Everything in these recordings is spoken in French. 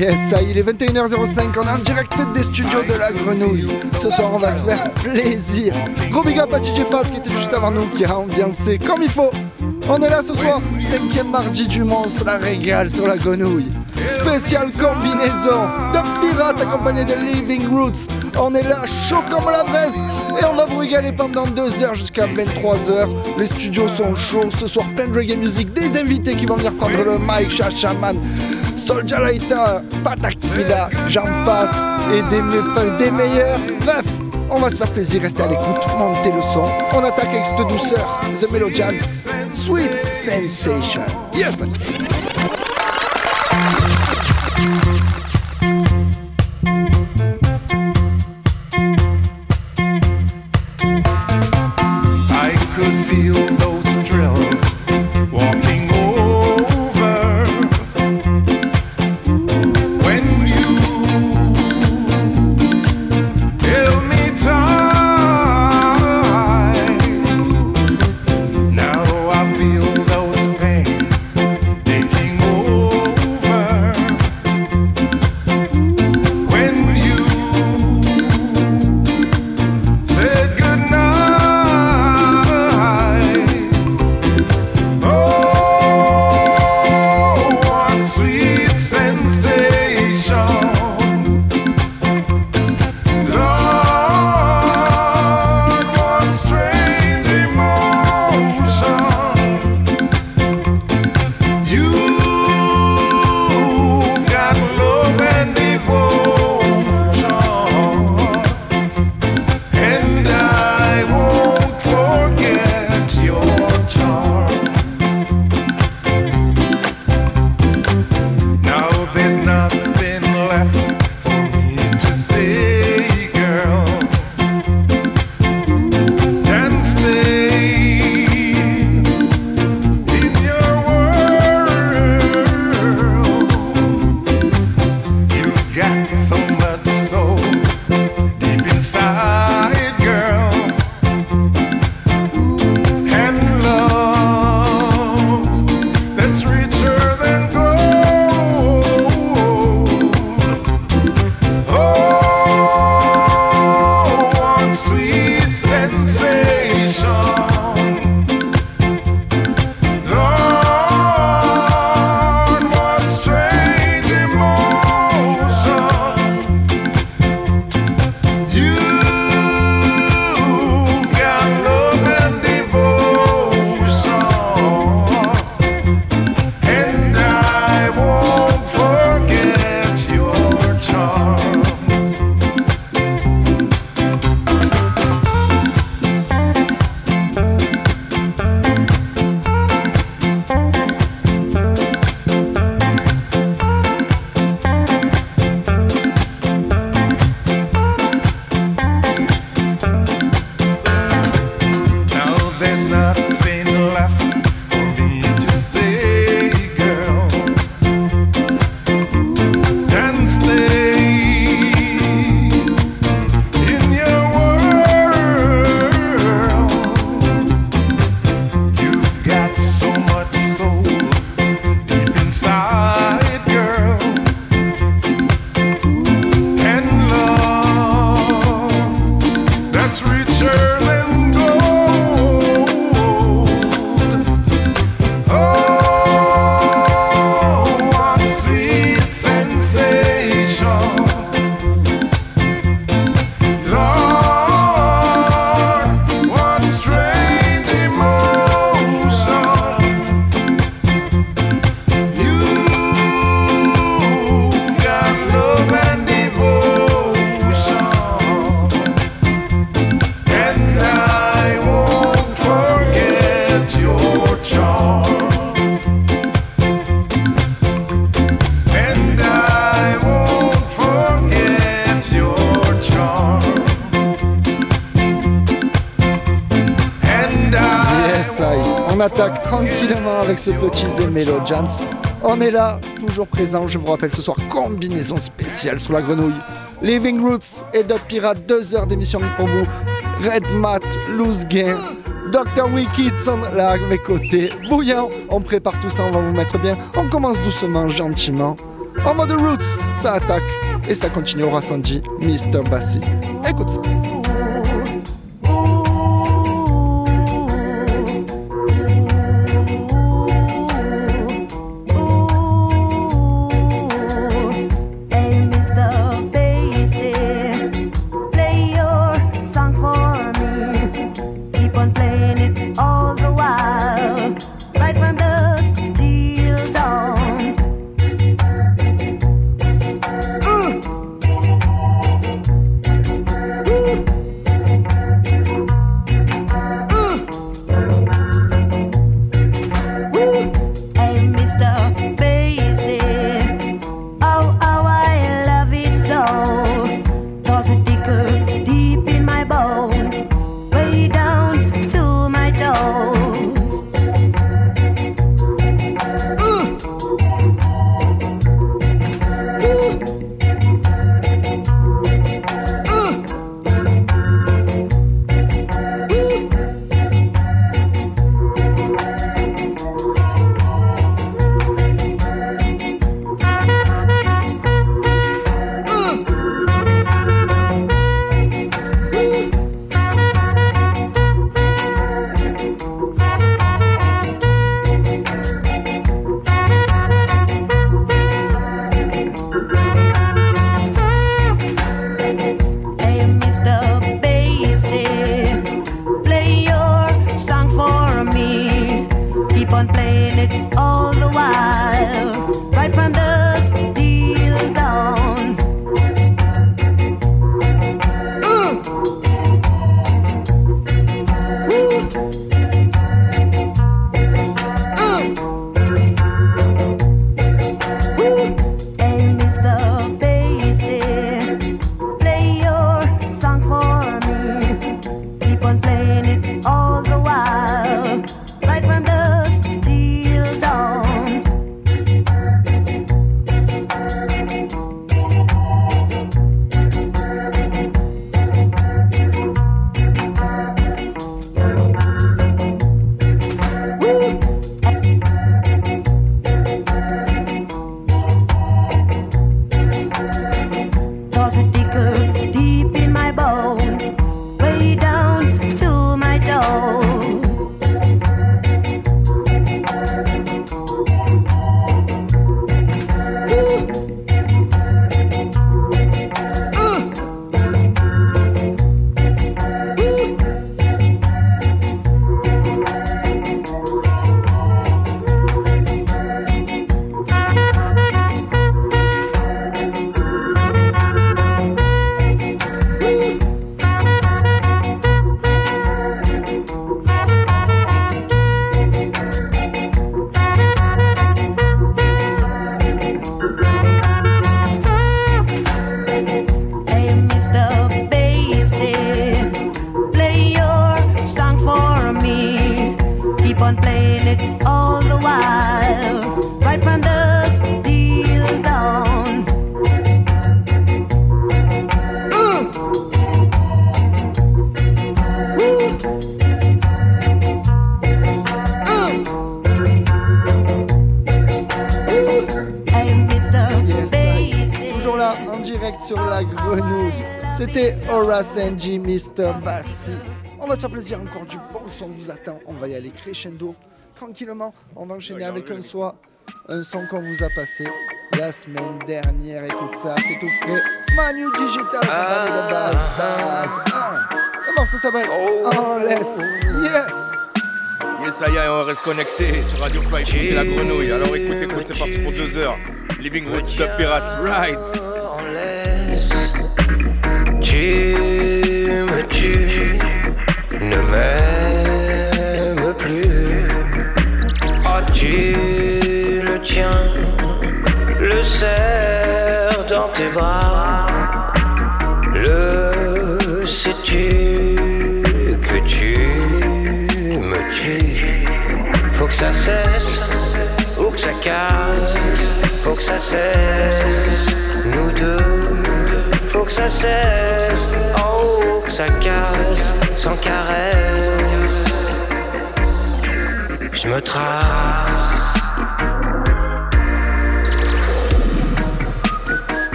Yes, ça il est 21h05, on est en direct des studios de la grenouille. Ce soir, on va se faire plaisir. Gros big up à Fast qui était juste avant nous, qui a ambiancé comme il faut. On est là ce soir, cinquième mardi du monstre, la régale sur la grenouille. Spéciale combinaison de pirates accompagné de Living Roots. On est là, chaud comme la braise. Et on va vous régaler pendant 2 heures jusqu'à 23 h Les studios sont chauds. Ce soir, plein de reggae music. Des invités qui vont venir prendre le mic, Chachaman, Soldier Laita, Patakila, j'en passe. Et des, des meilleurs. Bref, on va se faire plaisir, restez à l'écoute, montez le son. On attaque avec cette douceur, The Melodian, Sweet Sensation. Yes! On est là, toujours présent, je vous rappelle ce soir, combinaison spéciale sur la grenouille. Living Roots et Dot Pirate, deux heures d'émission pour vous. Red Mat, Loose Game, Dr. Wicked sont là mes côtés. Bouillant, on prépare tout ça, on va vous mettre bien. On commence doucement, gentiment. En mode roots, ça attaque et ça continue au Sanji, Mr. Bassi. Écoute ça. On va se faire plaisir, encore du bon son vous attend. On va y aller crescendo, tranquillement. On va enchaîner avec un son, un son qu'on vous a passé la semaine dernière. Écoute ça, c'est tout frais. Manu Digital, ah, de base, base. Ah. Le morceau s'appelle oh, oh, laisse. Yes. Yes, ça y est, on reste connecté sur Radio Five, écoutez la grenouille. Alors écoute, écoute, c'est parti pour deux heures. Living Roots de Pirate, right. Ne m'aime plus. Oh, tu le tiens, le serre dans tes bras? Le sais-tu que tu me tues? Faut que ça cesse ou que ça casse. Faut que ça cesse, nous deux. Faut que ça cesse, ça casse sans caresse. Je me trace.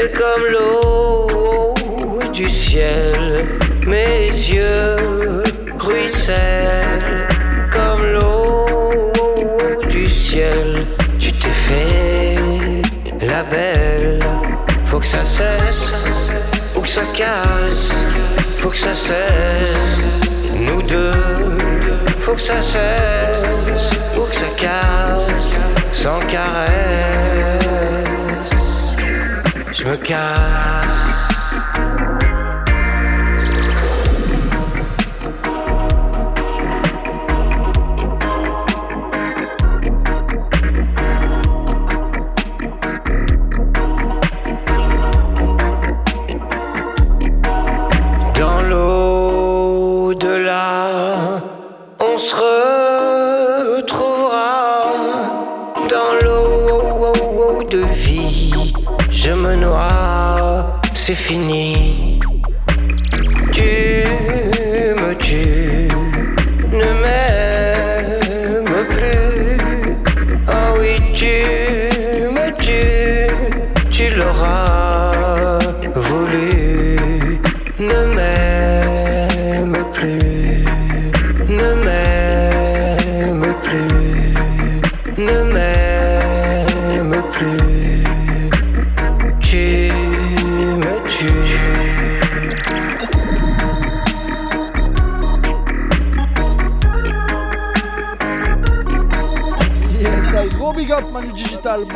et comme l'eau du ciel, mes yeux ruissellent comme l'eau du ciel. Tu t'es fait la belle, faut que ça cesse ou que ça casse, faut que ça cesse. Nous deux, faut que ça cesse ou que ça casse sans caresse. je.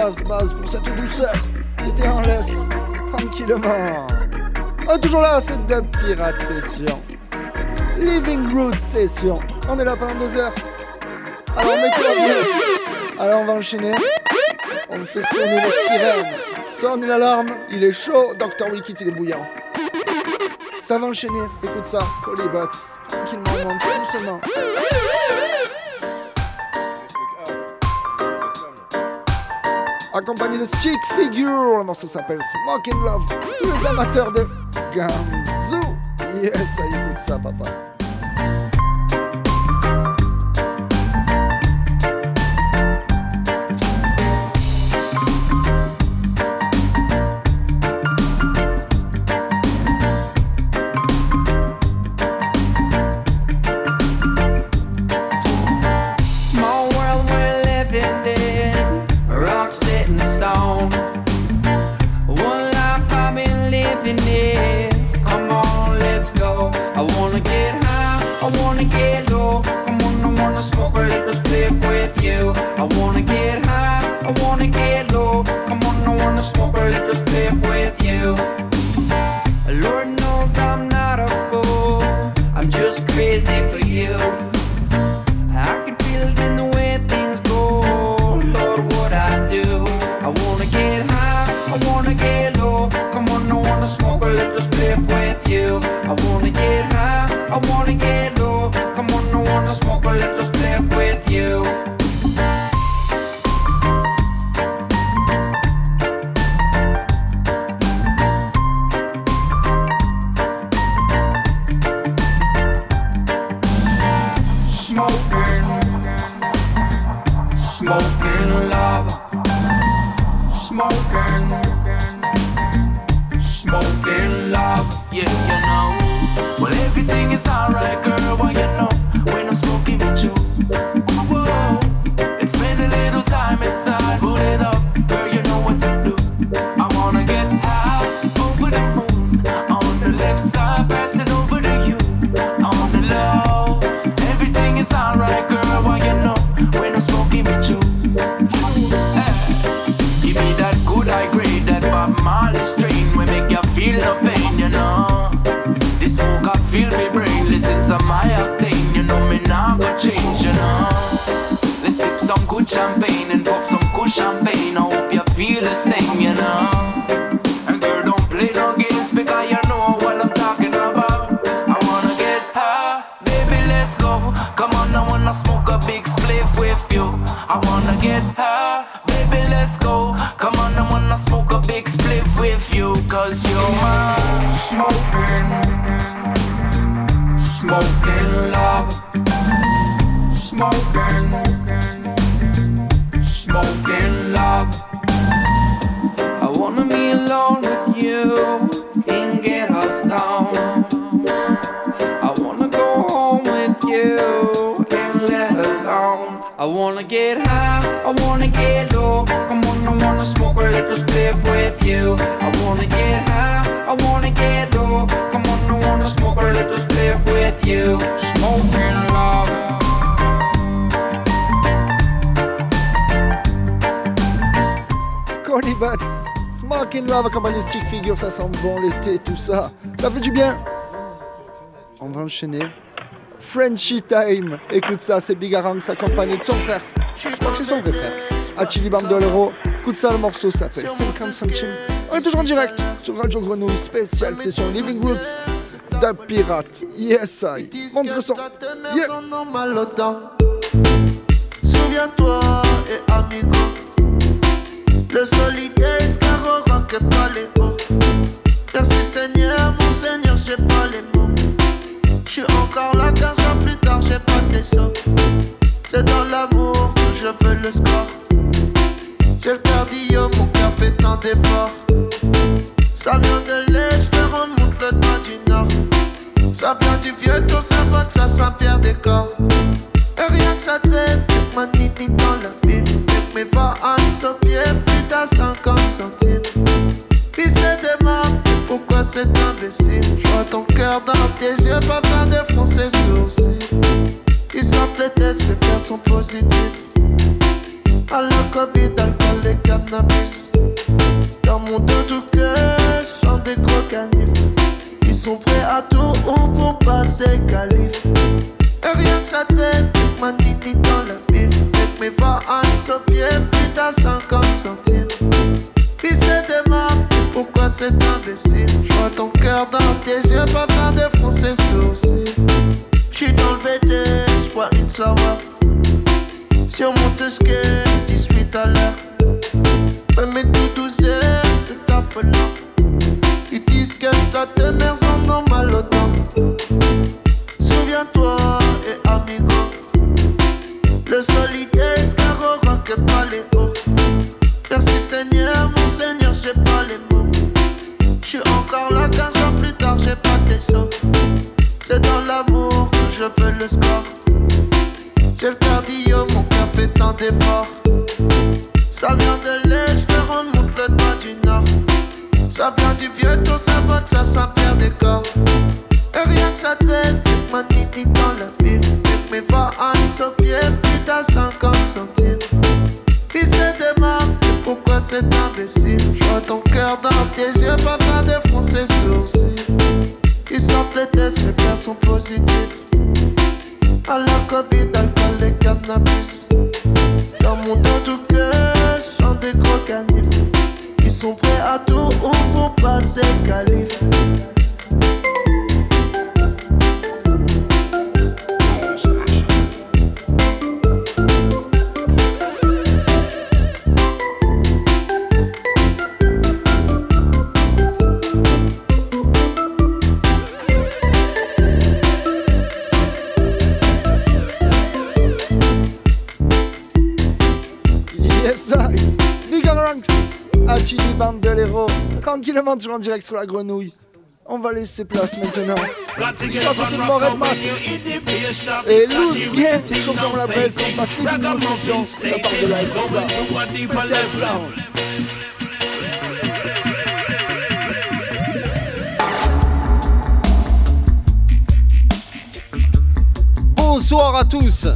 Phrase base pour cette douceur. C'était un laisse, tranquillement. Oh, toujours là, c'est de Pirate Session. Living Root Session. On est là pendant deux heures. Alors, Alors, on va enchaîner. On fait sonner les sirènes. Sonne l'alarme, il est chaud. Dr. Wicked, il est bouillant. Ça va enchaîner. Écoute ça, Colibots. Tranquillement, monte doucement. accompagné de Chick Figure. Le morceau s'appelle Smoking Love. Tous les amateurs de Gamzou. Yes, ça écoute ça, papa. Smoking Love accompagné de Stick Figure, ça sent bon l'été, tout ça. Ça fait du bien. On va enchaîner. Frenchy Time, écoute ça, c'est Big Aranx accompagné de son frère. Je crois que c'est son vrai frère. Achille Bandolero, écoute ça, le morceau s'appelle 50 centimes. On est toujours en direct sur Radio Grenouille, spéciale session Living Roots d'un pirate. Yes, I. Montre son. Yeah. Souviens-toi et amigo Le solitaire escargot rock pas les hauts Merci Seigneur, mon Seigneur, j'ai pas les mots. J'suis encore là 15 ans plus tard, j'ai pas tes sauts C'est dans l'amour que je veux le score. J'ai le cardio, mon cœur fait tant d'efforts. Ça vient de l'Est, je remonte le du nord. Ça vient du vieux taux, ça va que ça Saint-Pierre-des-Corps et rien que ça ma nini dans la ville. Avec mes vacances au pied, plus à 50 centimes. C'est des marques, pourquoi c'est imbécile? J'vois ton cœur dans tes yeux, pas besoin de froncer sourcils. Ils sortent les tests, les faire sont positifs. À la Covid, alcool et cannabis. Dans mon dos tout cœur, chante des gros canifs. Ils sont prêts à tout ou pour passer calife. Et rien que ça traite, ma dans la ville. Mes vacances au pied, plus à 50 centimes. Puis c'est des pourquoi c'est imbécile? J'vois ton cœur dans tes yeux, pas besoin de froncer sourcils. J'suis dans le BT, j'bois une soirée. Sur mon skate, 18 à l'heure. Mais mes tout douceurs, c'est affolant. Ils disent que ta mères en ont mal au temps. Souviens-toi et amigo Le solitaire Merci Seigneur, mon Seigneur, j'ai pas les mots. J'suis encore là 15 ans plus tard, j'ai pas tes sauts C'est dans l'amour que je veux le score. J'ai le cardio, mon cœur fait tant d'efforts. Ça vient de l'Est, je remonte le doigt du nord. Ça vient du vieux taux, ça va que ça Saint-Pierre-des-Corps et rien que ça traite, ma nini dans la ville. Avec mes vacances au pied, plus à 50 c'est imbécile? J'vois ton cœur dans tes yeux, de froncer sourcils. Ils sortent les tests, les faire sont positifs. À la Covid, alcool et cannabis. Dans mon dos tout cœur, chante des gros canifs. Ils sont prêts à tout ou pour passer calife. Achille Bandolero, tranquillement toujours en direct sur la grenouille. On va laisser place maintenant. Histoire de tout le monde Red Mat. Et Loose Gang sont comme la presse, on passe les minutes session, ça part de là et comme ça. Spécial sound. Bonsoir à tous.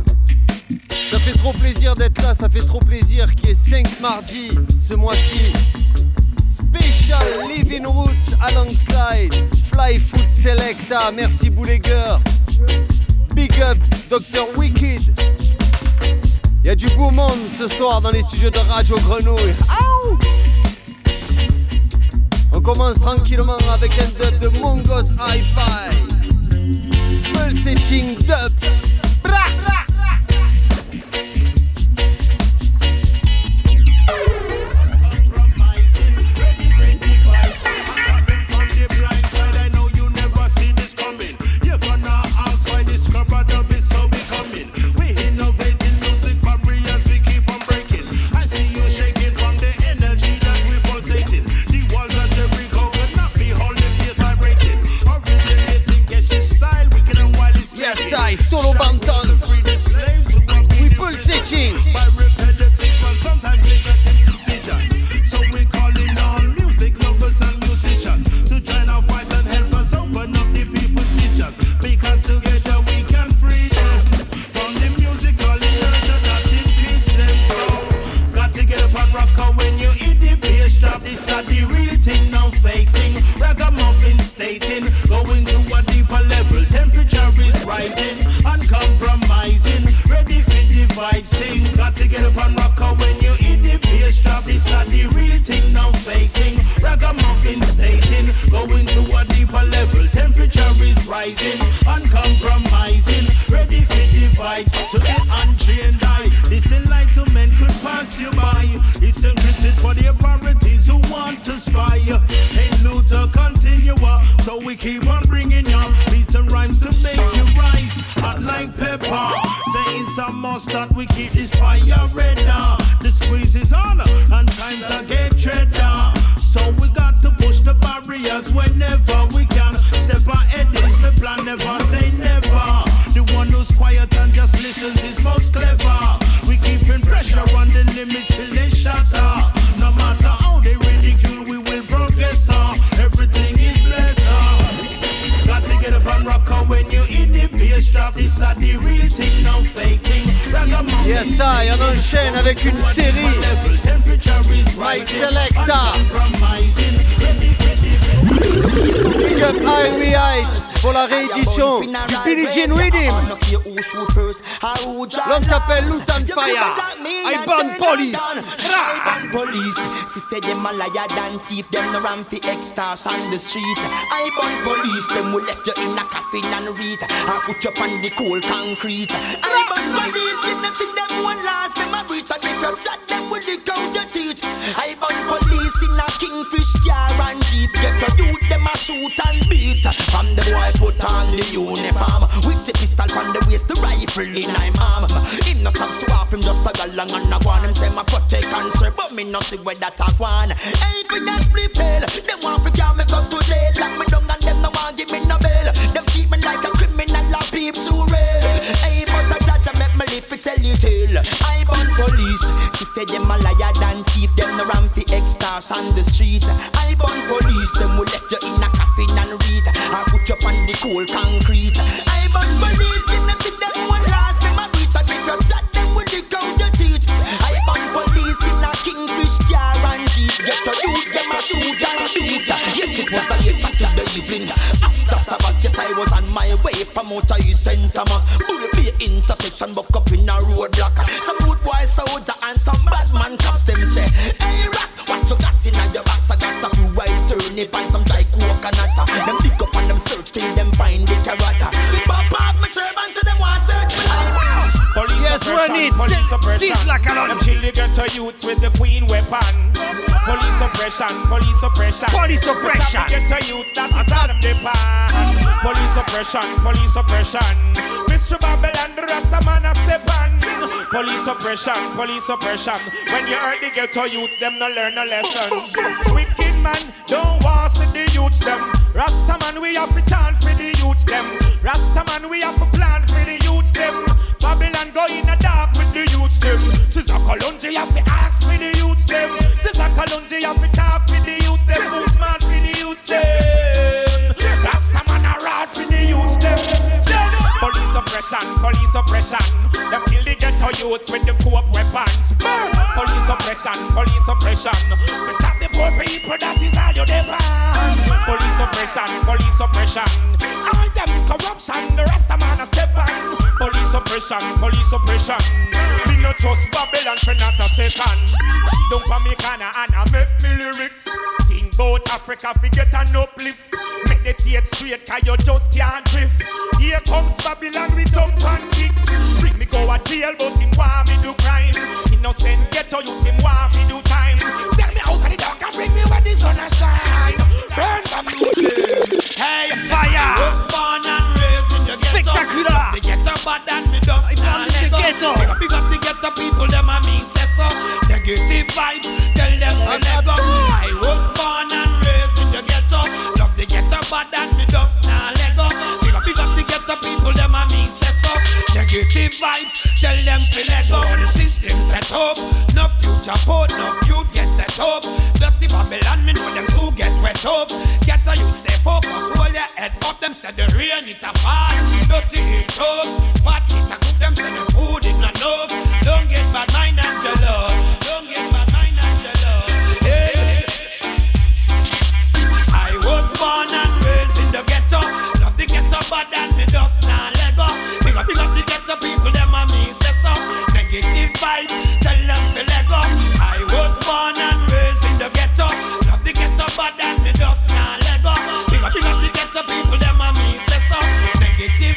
Ça fait trop plaisir d'être là, ça fait trop plaisir qu'il y ait 5 mardis ce mois-ci. Special Living Roots alongside Fly Food Selecta. Merci Bouleguer. Big up Dr. Wicked. Il y a du beau monde ce soir dans les studios de Radio Grenouille. Aouh On commence tranquillement avec un dub de Mongos Hi-Fi. Pulsating dub. Thief. Them no ram fi on the street. I burn police. Them will left you in a coffin and read. I put you on the cold concrete. I burn police. If you see them one last, them a breach. And if you shot them with the count your teeth. I burn police in a kingfish car and jeep. Get a youth them a shoot and beat. From the boy put on the uniform with the pistol on the waist, the rifle in my arm. Him no stop swap him just a go along and a go on. Him say my protect serve, but me no see where that a go it. police Sit- suppression. sit like a lot. Them kill the ghetto youths with the queen weapon. Police suppression, police suppression. Police suppression. Stop the ghetto youths that is out of the pan. Police suppression, police suppression. Mr. Babylon, the Rasta man a step on. Police suppression, police suppression. When you hurt the ghetto youths, them no learn a lesson. Oh, Wicked man, don't want see the youths them. Rasta man, we have to chant for the youths them. Rasta man, we have to plan for the youths them. Babylon go in a dark with the youths them. Sister Kalonji have to ask for the youths them. Sister Kalonji have to talk for the youths them. Who's smart for the youths them? Rasta man a rod for the youths them. Police oppression, police oppression. Them kill the ghetto youths with the cope weapons. Police oppression, police oppression. We stop the poor people, that is all you demand. Police oppression, police oppression. All them corruption, the rest of man a step on. Police oppression, police oppression. Me no trust Babylon for not a second. Don't for me corner and I make me lyrics. Think about Africa, forget an uplift. Meditate straight, cause you just can't drift. Here comes Babylon with dump and kick. Bring me go a jail, but him want me do crime. Innocent ghetto youth, him want me do time. Tell me out of the dark and bring me where the sun a shine. Burn from Hey, Fire. Was born and raised in the ghetto. Spectacular. The ghetto bad and me dust I born in the ghetto. Big up, big up the ghetto people, them a me say so. Negative vibes, tell them to let go. I was born and raised in the ghetto. Love the ghetto bad and me dust now let go. Big up, big up the ghetto people, them a me say so. Negative vibes, tell them to let go. The system set up, no future port, no youth get set up. Dirty Babylon, me know them who get wet up. Get Ghetto youth stay focused, hold your head up. Them say the rain it a fall, dirty it up. But it a cook them say the food it not enough. Don't get bad mind and jealous. Don't get bad mind and. Hey. I was born and raised in the ghetto. Love the ghetto, but and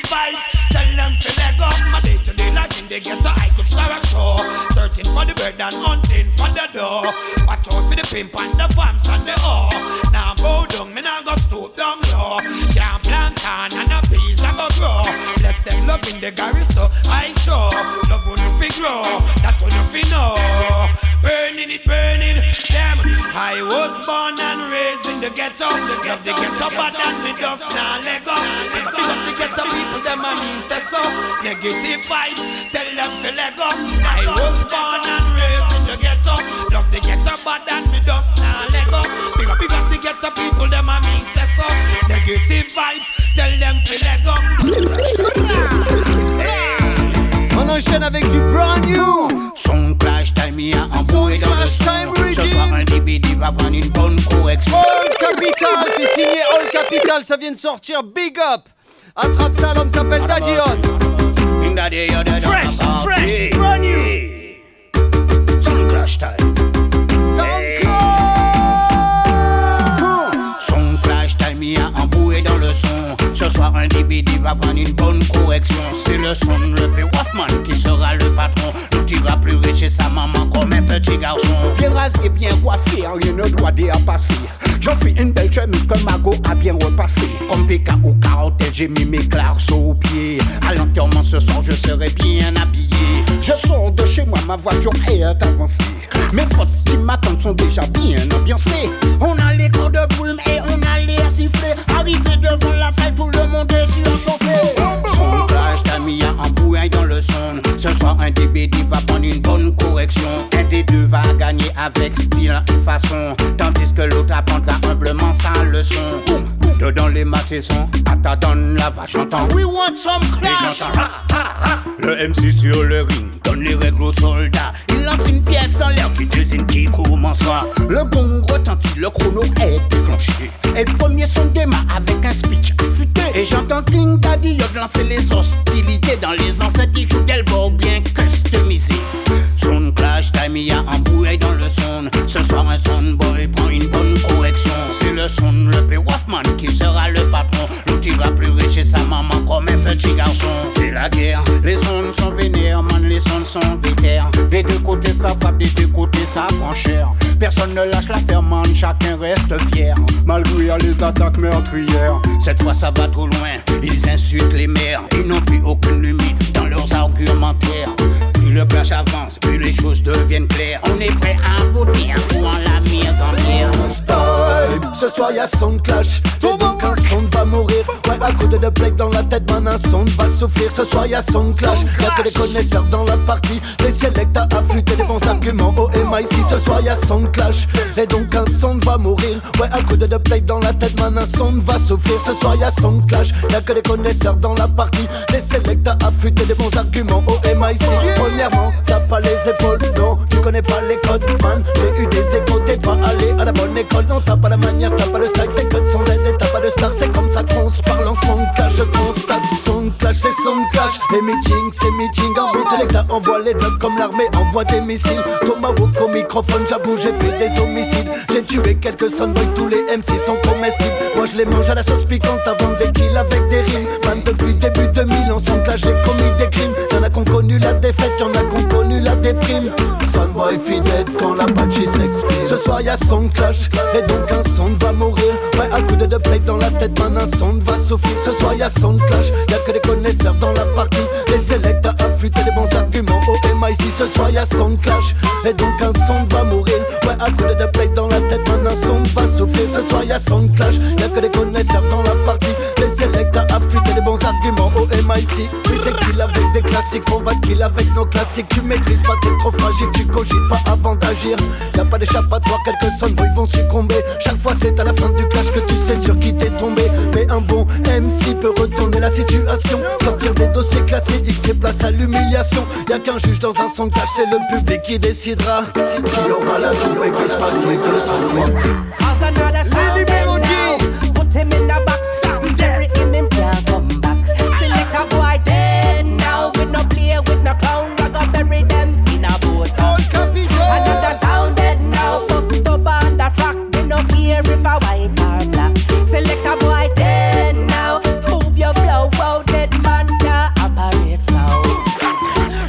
Vibes, tell them to let go. My day to day life in the ghetto, I could start a show. Searching for the bird and hunting for the door. Watch out for the pimp and the vamps and the whore. Now bow down, me now go stoop down low. Can't plant on and a piece I go grow. Blessed love in the Gary, so I show. Love when you fi grow, that when you fi know. Burning it, burning, damn. I was born and raised in the ghetto. Love the ghetto, but that me just now let go. Big up the ghetto people, them a me say so. Negative vibes, tell them to let go. I was born and raised in the ghetto. Love the ghetto, but that me just now let go. Big up, big up the ghetto people, them a me say so. Negative vibes, tell them to let go. On enchaîne avec du brand new. Son clash time ya embrouillé dans le son Ce soir un DBD va prendre une bonne correction All Capital, c'est signé All Capital, ça vient de sortir. Big up. Attrape ça, l'homme s'appelle Dadion. Fresh, fresh, brand new Son clash time Ce soir un DBD va prendre une bonne correction C'est le son le plus Wolfman qui sera le patron L'outil va pleurer chez sa maman comme un petit garçon Bien rasé, bien coiffé, rien ne doit dépasser. J'en fais une belle chemise que Mago a bien repassé. Comme PK ou carottel, j'ai mis mes clarceaux aux pieds. À l'enterrement ce soir, je serai bien habillé. Je sors de chez moi, ma voiture est avancée. Mes potes qui m'attendent sont déjà bien ambiancés. On a les corps de brume et on a l'air sifflé. Arrivé devant la salle, tout le monde est surchauffé. Son clash t'a mis à embrouille dans le son. Ce soir, un DBD va prendre une bonne correction. Un des deux va gagner avec style et façon. Tandis que l'autre apprendra humblement sa leçon. Dedans les massons, Ata donne la vache j'entends. We want some clash. Le MC sur le ring Donne les règles aux soldats. Lance une pièce en l'air qui désigne qui commencera. Le gong retentit, le chrono est déclenché. Et le premier son démarre avec un speech affûté. Et j'entends King Daddy Yod lancer les hostilités dans les enceintes. D'elbow bien customisé. Son clash, y a embrouille dans le son. Ce soir, un son boy prend une bonne correction. C'est le son le plus Wolfman qui sera le patron. L'outil va pleurer chez sa maman comme un petit garçon. C'est la guerre, les sons sont vénères, man, les sons sont déter. Des deux côtés ça frappe, des deux côtés ça prend cher. Personne ne lâche l'affaire, man, chacun reste fier. Malgré les attaques meurtrières. Cette fois ça va trop loin, ils insultent les mères. Ils n'ont plus aucune limite dans leurs argumentaires. Plus le clash avance, plus les choses deviennent claires. On est prêt à voter en la mise en pierre. Time. Ce soir y'a son clash Et donc un son va mourir. Ouais à coup de deux plaques dans la tête Man un son va souffrir. Ce soir y'a son clash Y'a que les connaisseurs dans la partie. Les selects à affûter des bons arguments. Au MIC ce soir y'a son clash Et donc un son va mourir. Ouais à coup de deux plaques dans la tête Man un son va souffrir. Ce soir y'a son clash Y'a que les connaisseurs dans la partie. Les selects à affûter des bons arguments. Au MIC T'as pas les épaules Non tu connais pas les codes Man. J'ai eu des échos T'es pas allé à la bonne école Non t'as pas la manière T'as pas le style Tes codes sont dead et t'as pas de star C'est comme ça qu'on se parle en son clash Je constate son clash c'est son clash. Les meetings c'est meeting En bon selecta envoie les dogs comme l'armée envoie des missiles. Tomahawk au microphone J'avoue j'ai fait des homicides. J'ai tué quelques soundboys Tous les MC sont comestibles. Moi je les mange à la sauce piquante Avant des kills avec des rimes. Man depuis début 2000 En son clash j'ai commis des crimes Y'en a qui connu la la déprime. Sunboy fidèle quand l'Apache s'exprime. Ce soir y'a son clash Et donc un son va mourir. Ouais à coup de deux plaques dans la tête Man un son va souffrir. Ce soir y'a son clash Y'a que des connaisseurs dans la partie. Les selects à des bons arguments Au MIC ce soir y'a son clash Et donc un son va mourir. Ouais à coup de deux plaques dans la tête Man un son va souffrir. Ce soir y'a son clash Y'a que des connaisseurs dans la partie Les selects à affûter des bons arguments. Au MIC Oui c'est kill avec des classiques On va kill avec nos classiques. Tu maîtrises pas t'es trop fragile Tu cogites pas avant d'agir. Y'a pas d'échappatoire Quelques sonboys vont succomber. Chaque fois c'est à la fin du clash que tu sais sur qui t'es tombé. Mais un bon MC peut retourner la situation. Sortir des dossiers classés X et place à l'humiliation. Y'a qu'un juge dans un son clash C'est le public qui décidera. Qui aura la joie et qui sera de. Put him. prefer white or black. Select a boy then now. Move your blow out, dead man now operate sound.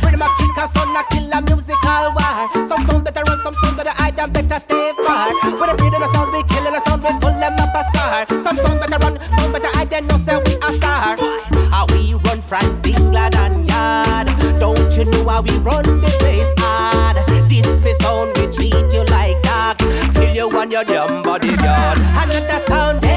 Rhythm a kick a son a kill a musical war. Some sound better run, some sound better hide and better stay far. With a freedom of sound we killing a sound we full them up a star. Some sound better run, some better hide then no say we a star. How we run France, England and yard. Don't you know how we run the place hard? This be sound we treat you and your damn body, girl. Another sound.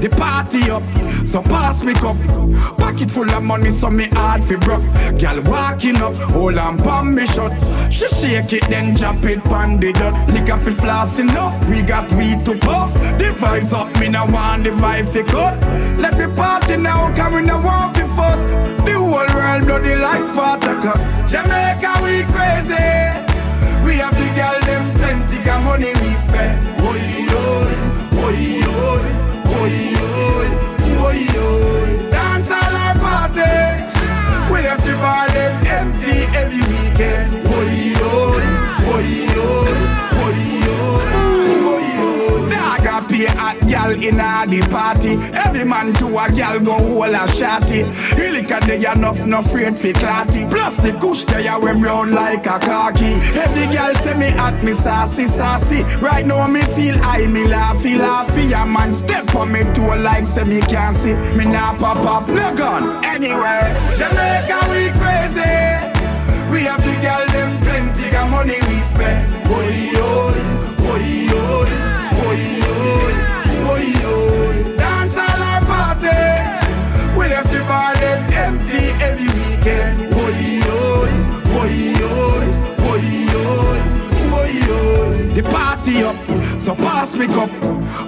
The party up, so pass me cup. Pocket full of money, so me hard fi broke. Girl walking up, hold on pan me shut. She shake it, then jump it pan the dot. Liquor fi floss enough, we got weed to puff. The vibes up, me no want the vibe fi cut. Let me party now, cause we no want fi fuss. The whole world bloody like Spartacus. Jamaica, we crazy. We have the girl them plenty of money we spend. Oi oi, oi oi, oi oi, oi oi. Dance all our party. We left the bar them empty every weekend. Oi oi, oi oi. Gal in a the party. Every man to a gal go hold a shotty. He lick a day enough, no afraid fi clatty. Plus the kush they a wear brown like a khaki. Every gal say me at me sassy sassy. Right now me feel high, me laughy laughy. A man step on me toe like say me can't see. Me nah pop off no gun. Anyway, Jamaica we crazy. We have the gal them plenty of money we spend. Oi oi, oi oi, oi oi. Dance all our party. We left the bar them empty every weekend. The party up, so pass me cup.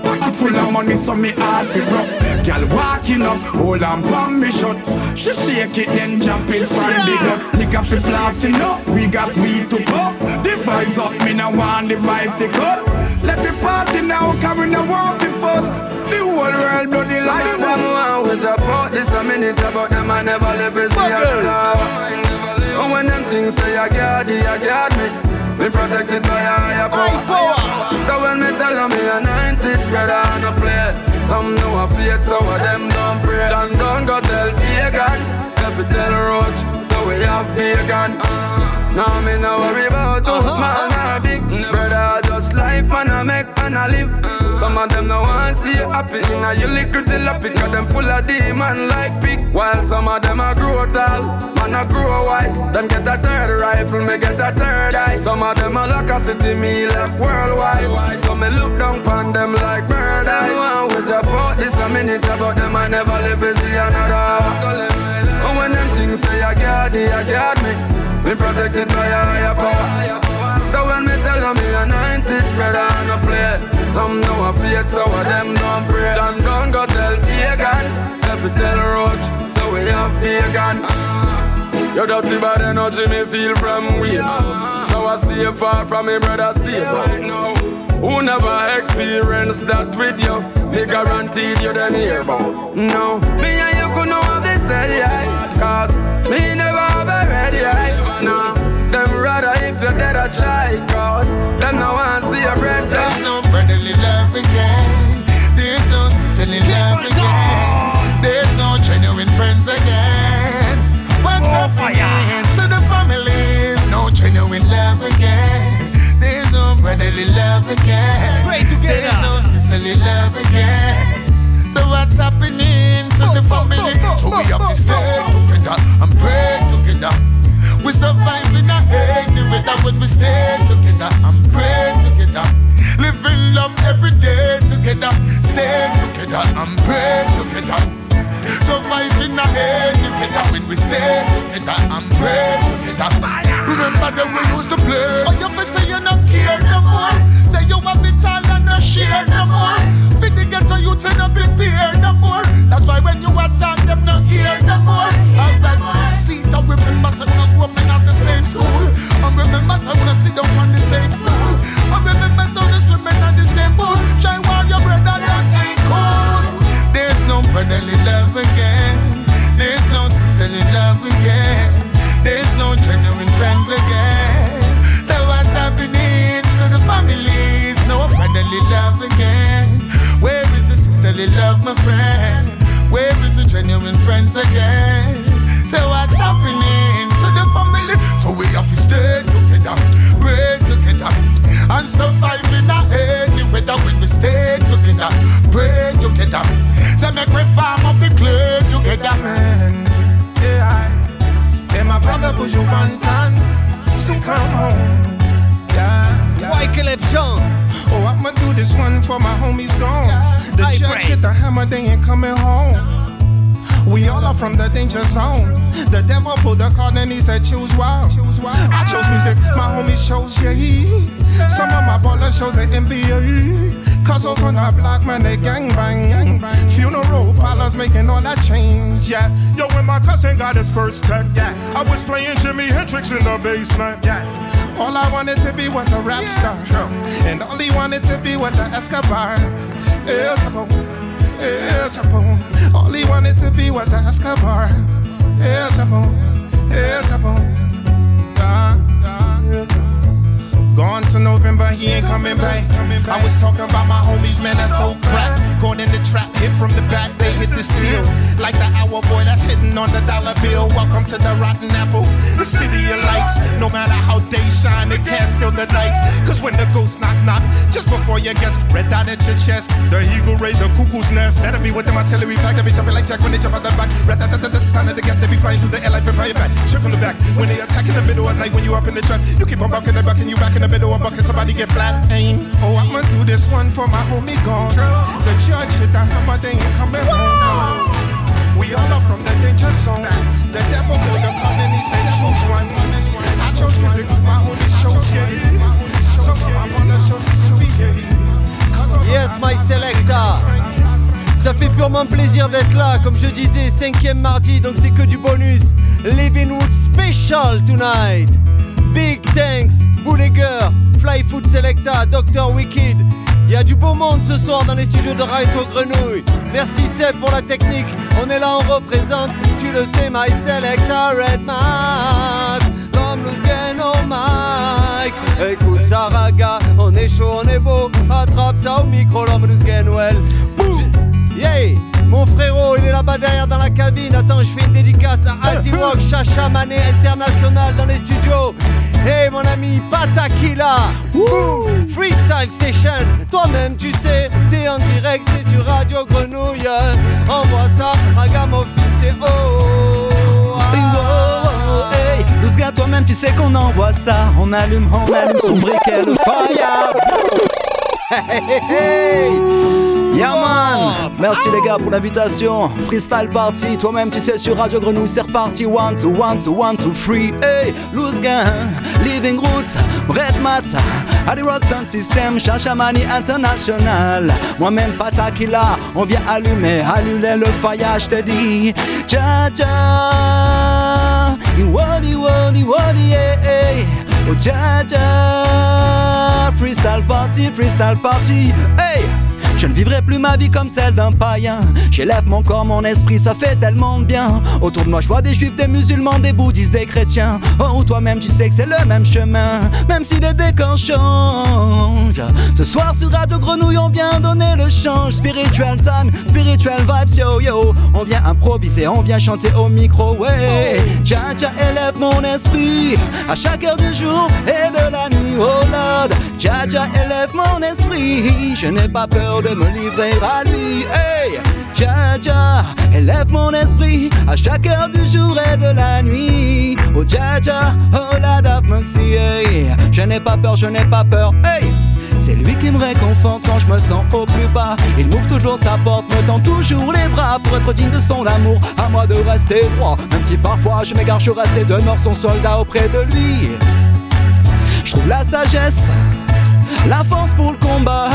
Pocket full of money, so me hard fi drop. Girl walking up, hold on palm me shut. She shake it, then jump it from the dot. Lick up fi floss enough, we got weed to puff. The vibes up, me no want the vibe fi cut. Let me party now, cause we no want fi fuss. The whole world bloody like Like them one with a pot, this a minute about them I never live is the And when them things say I got it, I got me Me protected by a higher power. So when me tell them me anointed brother I no play Some know a faith, so of them don't pray. John don't go tell pagan fi tell roach, so we have pagan uh, Now me no worry about too small nor big Brother just life man I make and I live Some of them no want see you happy In a your little jalopy Cause them full of demon like pig While some of them are grow tall Man a grow wise. Them get a third rifle Me get a third eye. Some of them a lock a city Me left worldwide. So me look down upon them like bird eye. One your pot This a minute about them I never live to see another. So when them things say I got it, I got me Me protected by a higher power. So when me tell them me anointed, brother, I no play. Some know a faith, so of them don't pray. John don't go tell pagan, say fi tell roach, so we have pagan. Your dirty bad energy me feel from we. So I stay far from me brother, stay right now. Who never experienced that with you? Me guaranteed you them hear about. No, me and you could know have this said, yeah. Cause me never have a ready, yeah. No. Them rather if you're dead or try Cause them no want see a bread There's no brotherly love again. There's no sisterly love again. There's no genuine friends again. What's happening to the families? No genuine love again. There's no brotherly love again. There's no sisterly love again. So what's happening to the family? So we have to stay together and pray together we survive in a any weather when we stay together and pray together. Live in love every day together. Stay together and pray together. Survive in a any weather when we stay together and pray together. Escobar. El eh, Chapo, El eh, Chapo. All he wanted to be was Escobar. El eh, Chapo, El Chapo. Gone to November, he ain't coming back. I was talking about my homies, man, that's so crap. Going in the trap, hit from the back, they hit the steel. Like the hour boy that's hitting on the dollar bill. Welcome to the rotten apple, the city of lights. No matter how they shine, they can't steal the nights. Cause when the ghost knock knock, you guess, red dot at your chest, the eagle raid, the cuckoo's nest. That'll be with them artillery pack, they be jumping like Jack when they jump out the back. Red dot, that's time that they get, they be flying through the air like vampire bat. Straight from the back, when they attack in the middle of night, when you up in the trap, you keep on bucking the back and you back in the middle of bucking, somebody get flat. Aim. Oh, I'ma do this one for my homie gone. The judge hit the hammer, they ain't coming home. We all are from the danger zone. The devil a come and he said choose one. I chose music, my homies chose yeah. So I'm on the show, Yes, my selector. Ça fait purement plaisir d'être là, comme je disais, cinquième mardi, donc c'est que du bonus. Living Wood Special tonight. Big thanks, Boulégger, Fly Food Selecta, Dr. Wicked. Il y a du beau monde ce soir dans les studios de Raito Grenouille. Merci Seb pour la technique. On est là, on représente, tu le sais, my selecta Red Mac. Comme Luzgen au mic. Écoute ça, raga, on est chaud, on est beau. Attrape ça au micro, l'homme Luzgen, well. Yay! Mon frérot, il est là-bas derrière dans la cabine. Attends, je fais une dédicace à Azirock, Chacha Mané International dans les studios. Hey mon ami Patakila, Freestyle Session. Toi-même, tu sais, c'est en direct, c'est sur Radio Grenouille. Envoie ça, Ragamuffin, c'est oh. Hey, Toi-même, tu sais qu'on envoie ça. On allume, on allume son briquet, le fire. Hey, hey, hey. Yeah man. Merci les gars pour l'invitation. Freestyle party, toi-même tu sais sur Radio Grenouille c'est reparti. One, two, one, two, one, two, three. Hey, loose Living Roots, Red Mat. Adi Rock Sound System, Shashamani International. Moi-même Patakila, on vient allumer, allumer le je te dis Dja Wadi wadi wadi hey, hey. Oh dja Freestyle party, freestyle party Hey je ne vivrai plus ma vie comme celle d'un païen. J'élève mon corps, mon esprit, ça fait tellement de bien. Autour de moi, je vois des juifs, des musulmans, des bouddhistes, des chrétiens. Oh, toi-même, tu sais que c'est le même chemin, même si les décors changent. Ce soir, sur Radio Grenouille, on vient donner le change. Spiritual time, spiritual vibes, yo yo. On vient improviser, on vient chanter au micro, ouais. Dja dja élève mon esprit à chaque heure du jour et de la nuit, oh Lord. Dja élève mon esprit, je n'ai pas peur de me livrer à lui. Hey, Dja, élève mon esprit à chaque heure du jour et de la nuit. Oh Dja, oh la mercy, hey. Je n'ai pas peur, je n'ai pas peur. C'est lui qui me réconforte quand je me sens au plus bas. Il m'ouvre toujours sa porte, me tend toujours les bras pour être digne de son amour. À moi de rester droit, même si parfois je m'égare, je reste et demeure son soldat auprès de lui. Je trouve la sagesse, la force pour le combat.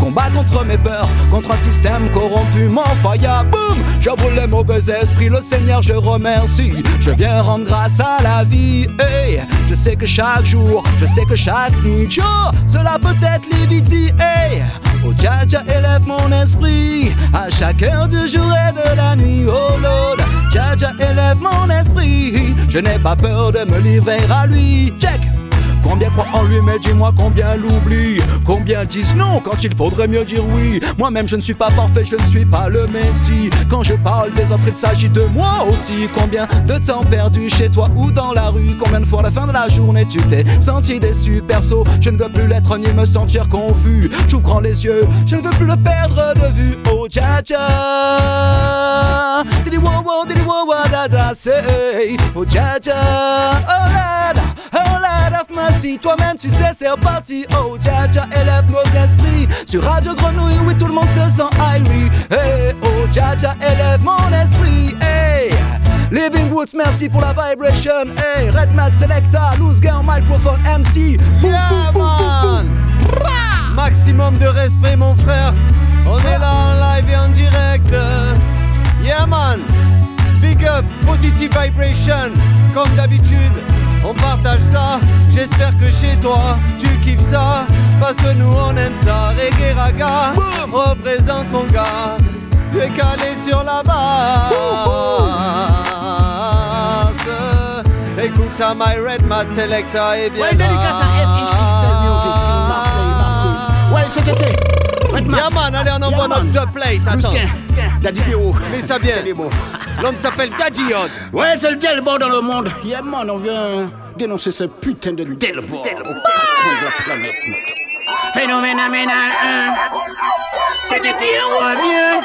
Combat contre mes peurs, contre un système corrompu, mon fire, boum. J'abrûle les mauvais esprits, le Seigneur je remercie. Je viens rendre grâce à la vie, hey. Je sais que chaque jour, je sais que chaque nuit, Joe, cela peut être l'éviti, hey. Oh Dja élève mon esprit. À chaque heure du jour et de la nuit, oh Lord. Dja élève mon esprit, je n'ai pas peur de me livrer à lui, check Combien croient en lui, mais dis-moi combien l'oublient. Combien disent non quand il faudrait mieux dire oui. Moi-même je ne suis pas parfait, je ne suis pas le Messie. Quand je parle des autres, il s'agit de moi aussi. Combien de temps perdu chez toi ou dans la rue? Combien de fois à la fin de la journée tu t'es senti déçu? Perso, je ne veux plus l'être ni me sentir confus. J'ouvre grand les yeux, je ne veux plus le perdre de vue. Oh dja dja Didi wo wo, didi wo wa da da say. Oh dja dja, oh la oh toi-même tu sais c'est reparti Oh Dja Dja élève nos esprits Sur Radio Grenouille, oui tout le monde se sent irie Hey, oh Dja Dja élève mon esprit Hey Living Woods, merci pour la vibration Hey, Red Mat Selecta, Loose Girl, Microphone MC Yeah, boum. Maximum de respect, mon frère. On est là en live et en direct. Yeah, man. Big up, positive vibration. Comme d'habitude, on partage ça. J'espère que chez toi, tu kiffes ça. Parce que nous, on aime ça. Reggae raga, représente ton gars. Je vais caler sur la basse. Écoute ça, my red mat selecta et bien. Ouais, dédicace à FX Music sur Marseille, Marseille. Ouais, c'était. F envoie notre dub plate. Attends. Daddy. Mets ça bien. L'homme s'appelle Daddy Yod. Ouais, c'est le Delbo dans le monde. Yeah, man, on vient dénoncer ce putain de Delbo aux quatre coins de la planète. mec. Phénoménaménal 1. TTT revient.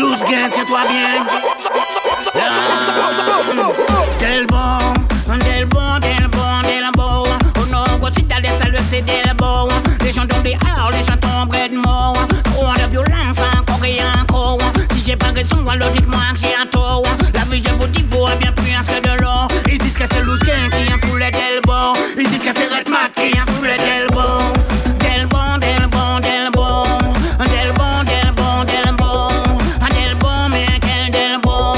Lousquin, tiens-toi bien. Delbo, Delbo, Delbo, Delbo. Oh non, go citadelle, ça le c'est Delbo. Les gens tombent dehors, les gens j'ai pas raison, alors dites-moi que j'ai un tort. La vie, vous dis, vaut bien plus que de l'or. Ils disent que c'est Lousquin qui a foulé Delbo. Ils disent que c'est Redmat qui a foulé Delbo. Delbo, Delbo, Delbo. Delbo, Delbo, Delbo. Delbo, mais quel Delbo.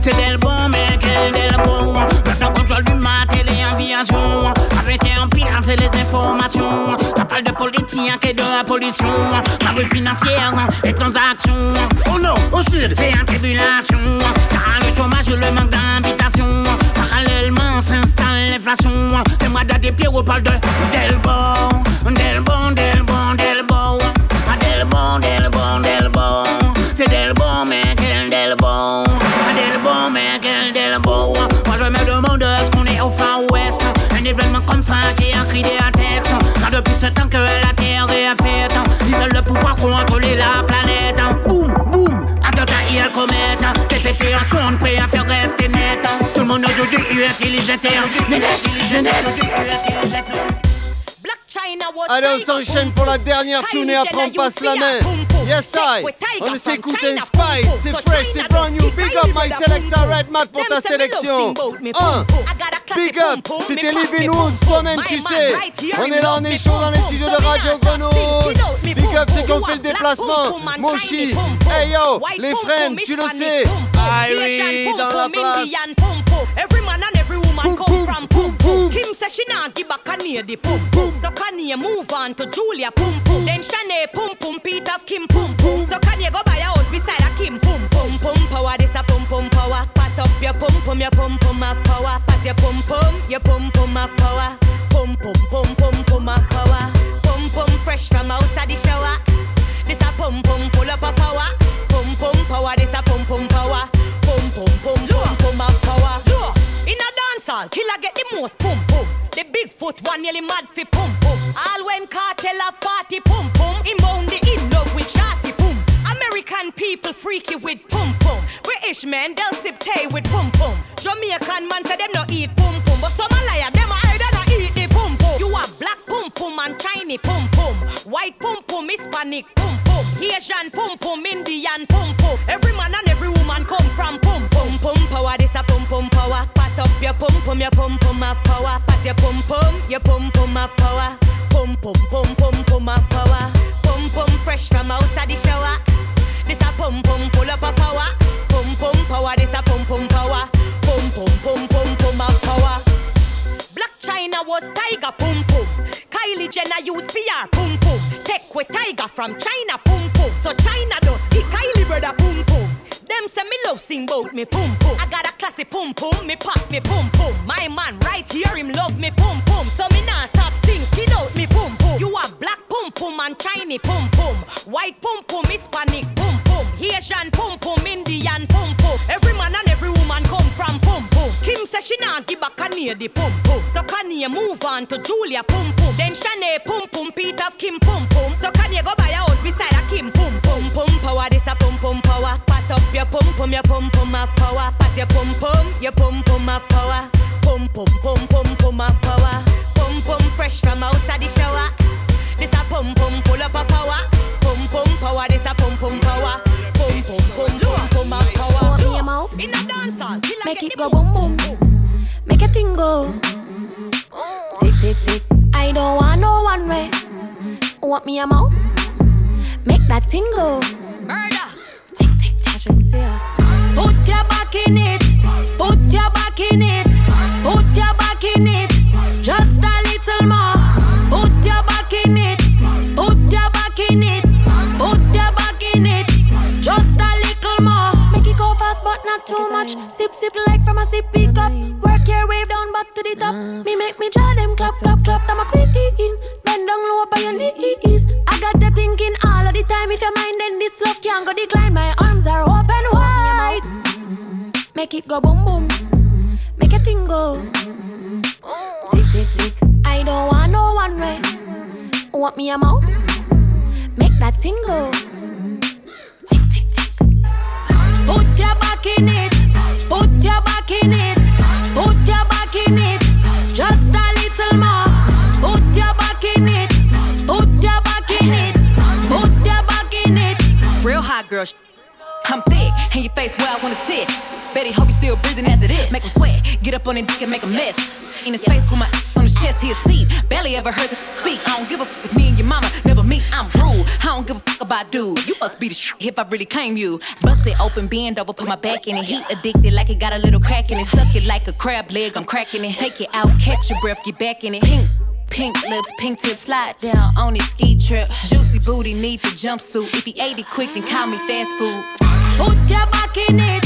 C'est Delbo, mais quel Delbo. Maintenant, contrôle du et. Arrêtez en pire, c'est les informations. Politique et de la pollution. La rue financière et transactions. Oh non, au sud, c'est en tribulation. Car le chômage, le manque d'invitation. Parallèlement s'installe l'inflation. C'est moi des pieds au parle de Delbo. Car depuis ce temps que la Terre est faite, ils veulent le pouvoir contrôler la planète. Boum, boum, attentat et comète. TTT en son prêt à faire rester net. Tout le monde aujourd'hui utilise Internet. Le net. Allez, on s'enchaîne pour la dernière tune et après on passe la main. Yes, I. On s'écoute un Spice, c'est fresh, c'est brand new. Big up my selector Red Mat pour ta sélection. 1. Big up, c'était Living Woods, toi-même tu sais. On est là, on est chaud dans les studios de Radio Grenouille. Big up ceux qui ont fait le déplacement. Moshi, hey yo, les friends, tu le sais. Irie dans la place. woman come from boom boom. Kim says she not give back Kanye the boom boom. So Kanye move on to Julia boom boom. Then Shanae boom boom. Pete of Kim boom boom. So Kanye go buy a house beside a Kim boom boom boom. Power this a boom boom power. Pat up your boom boom your boom boom of power. Pat your boom boom your boom boom of power. Boom boom boom boom boom of power. Boom boom fresh from out of the shower. This a boom boom full up of power. Boom boom power. This a boom boom power. Boom boom boom. boom a dancehall, killer get the most pum pum. The Bigfoot one nearly mad fi pum pum. All when cartel a party pum pum. Inbound the in love with shotty pum. American people freaky with pum pum. British men they'll sip tea with pum pum. Jamaican man say them no eat pum pum, but some a liar them a hide and You a black pum pum and Chinese pum pum. White pum pum, Hispanic pum pum. Asian pum pum, Indian pum pum. Every man and every woman come from pum pum pum power. This a pum pum power. Pat up your pum pum, your pum pum of power. Pat your pum pum, your pum pum of power. Pum pum pum pum pum of power. Pum pum fresh from out of the shower. This a pum pum full up of power. Pum pum power. This a pum pum power. Pum pum pum pum pum of power. China was tiger pum pum. Kylie Jenner use PR pum pum. Take with tiger from China pum pum. So China does kick Kylie brother pum pum. Them say me love sing bout me pum pum. I got a classy pum pum. Me pop me pum pum. My man right here him love me pum pum. So me nah stop sing skin out me pum pum. You a black pum pum and Chinese pum pum. White pum pum, Hispanic pum pum. Haitian pum pum, Indian pum pum. Every man and every woman come from pum pum. Kim say she nah give back Kanye the pum pum. So Kanye move on to Julia pum pum. Then Shanae pum pum, Pete of Kim pum pum. So Kanye go buy a house beside a Kim pum pum pum power. This a pum pum power. Pat up your pum pum, your pum pum of power. Pat your pum pum, your pum pum of power. Pum pum pum pum pum of power. Pum pum fresh from out of the shower. This a pum pum full up of power. Pum pum power. This a pum pum power. Pum pum pum pum pum of power. Want me a mouth? In a dancehall, killer Make it go boom boom. Make a thing go. Tick tick tick. I don't want no one way. Want me a mouth? Make that thing go. Tick tick. Put your back in it. Put your back in it. Put your back in it. Just a little more. Put your back in it. Put your back in it. Put your back in it. Just a little more. Make it go fast, but not too much. Sip, sip like from a sippy cup. Your wave down back to the top. Me make me jaw them clap, clap, clap. I'm a queen. Bend down low by your knees. I got the thinking all of the time. If your mind then this love can't go decline, my arms are open wide. Make it go boom boom. Make a thing go. Tick tick tick. I don't want no one way. Want me a mouth? Make that thing go. Tick tick tick. Put your back in it. Put your back in it. I'm thick, and your face where I wanna sit. Betty, hope you still breathing after this. Make him sweat, get up on his dick and make a mess. In his face with my on his chest, he a seat. Barely ever heard the speak. I don't give a f if me and your mama never meet. I'm rude. I don't give a fuck about dude. You must be the shit if I really claim you. Bust it open, bend over, put my back in it. Heat addicted like it got a little crack in it. Suck it like a crab leg, I'm cracking it. Take it out, catch your breath, get back in it. Pink. Pink lips, pink tips, slide down on his ski trip. Juicy booty, need the jumpsuit. If he ate it quick, then call me fast food. Put your back in it.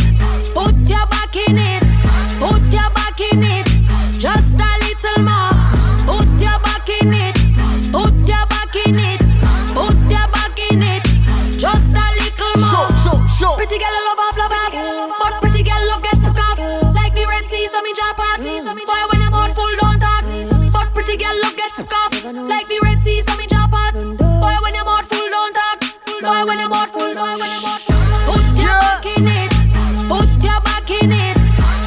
Put your back in it. Put your back in it. Just a little more. Boy, when I'm out full, boy, when I'm out full. Put your back in it. Put your back in it.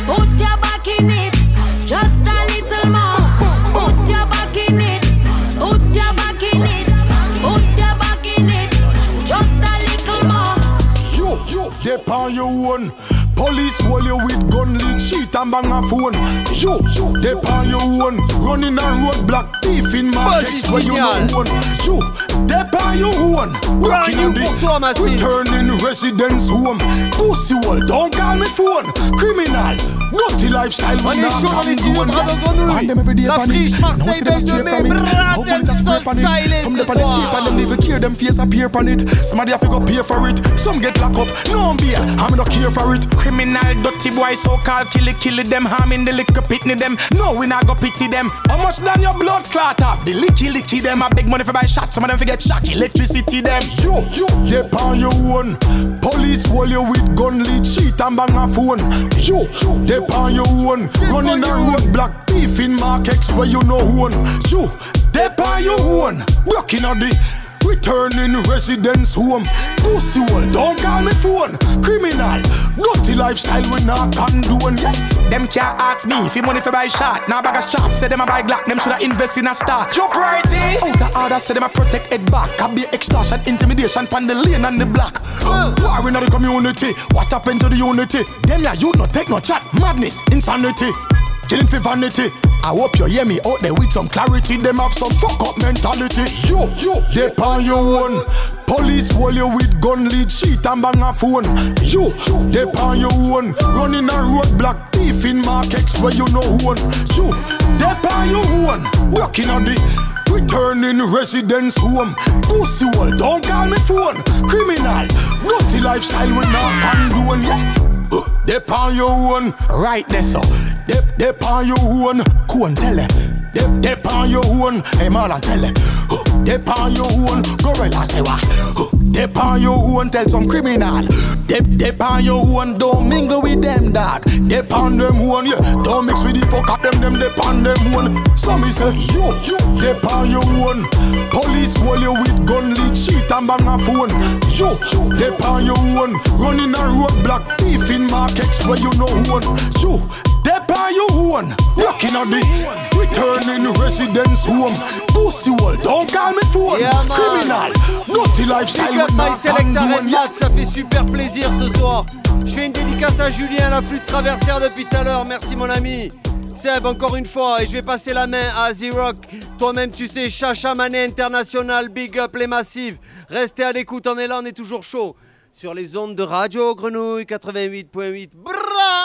Put your back in it. Just a little more. Put your back in it. Put your back in it. Put your back in it. Just a little more. Yo, yo, depend your own. Police hold you with gun, lead cheat and bang a phone. Yo, depend your own. Running a roadblock, thief in markets where you know one. Yo, depend your own. Rocking on the returning residence home. Pussy wall, don't call me phone. Criminal, dirty lifestyle. On est chaud dans les studios de Radio Grenouille. them every day La pan it. friche, Now Marseille, see them stray Benjamin, from it. Brrrr, Now bullet a spray pan stylé it. Some ce them on the tape and them never care. Them face appear pan it. Somebody have to go pay for it. Some get locked up. No beer, I'm not care for it. Criminal, dirty boy, so called killy killy them, harming the liquor pitney them. No, we not go pity them. How much than your blood clot up? The licky licky them. I big money for buy shots. Some of them forget shock, electricity them. Yo, yo, depend your own. Police hold you with gun, lead cheat and bang a phone. Yo, depend your own. Running a roadblock, thief in Mark X where you know one. Yo, depend your own. Blocking on the returning residence home. Pussy wall, don't call me phone. Criminal, dirty lifestyle we not condone. Yeah. Them can't ask me if you money for buy shot. Now bag a strap, say them a buy Glock, them shoulda invest in a stock. Your priority. Out of order, say them a protect head back. I be extortion, intimidation, pan the lane and the block. Uh, war in the community. What happened to the unity? Them ya you no take no chat. Madness, insanity. Killing for vanity. I hope you hear me out there with some clarity. Them have some fuck up mentality. Yo, yo, depend your own. Police hold you with gun, lead sheet and bang a phone. You, they depend your own. Running a roadblock, thief in markets where you know one. You, they depend your own. Blocking on the returning residence home. Pussy wall, don't call me phone. Criminal, dirty lifestyle we not condone. Yeah. Dep on your own, right there, so. Dep, dep on your own, go and tell him. Dep depend your own, hey Marlon tell it. Uh, Depend your own, Gorilla say what? Uh, Depend your own, tell some criminal. Dep depend your own, don't mingle with them dog. Depend them one, yeah. Don't mix with the fuck up them, them depend them one. Some me say yo, yo. Depend your own. Police hold you with gun, lead cheat and bang a phone. Yo, depend your own. Running a roadblock, thief in markets where you know one. Yo, depend your own. Blocking on the returning residence home. Pussy wall, don't call me. Yeah, man. Criminal, dirty lifestyle Big my ça fait super plaisir ce soir. Je fais une dédicace à Julien, la flûte traversière depuis tout à l'heure. Merci mon ami. Seb, encore une fois, et je vais passer la main à Z-Rock. Toi-même, tu sais, Chacha Mané International, big up les massives. Restez à l'écoute, on est là, on est toujours chaud. Sur les ondes de Radio Grenouille 88.8. Bra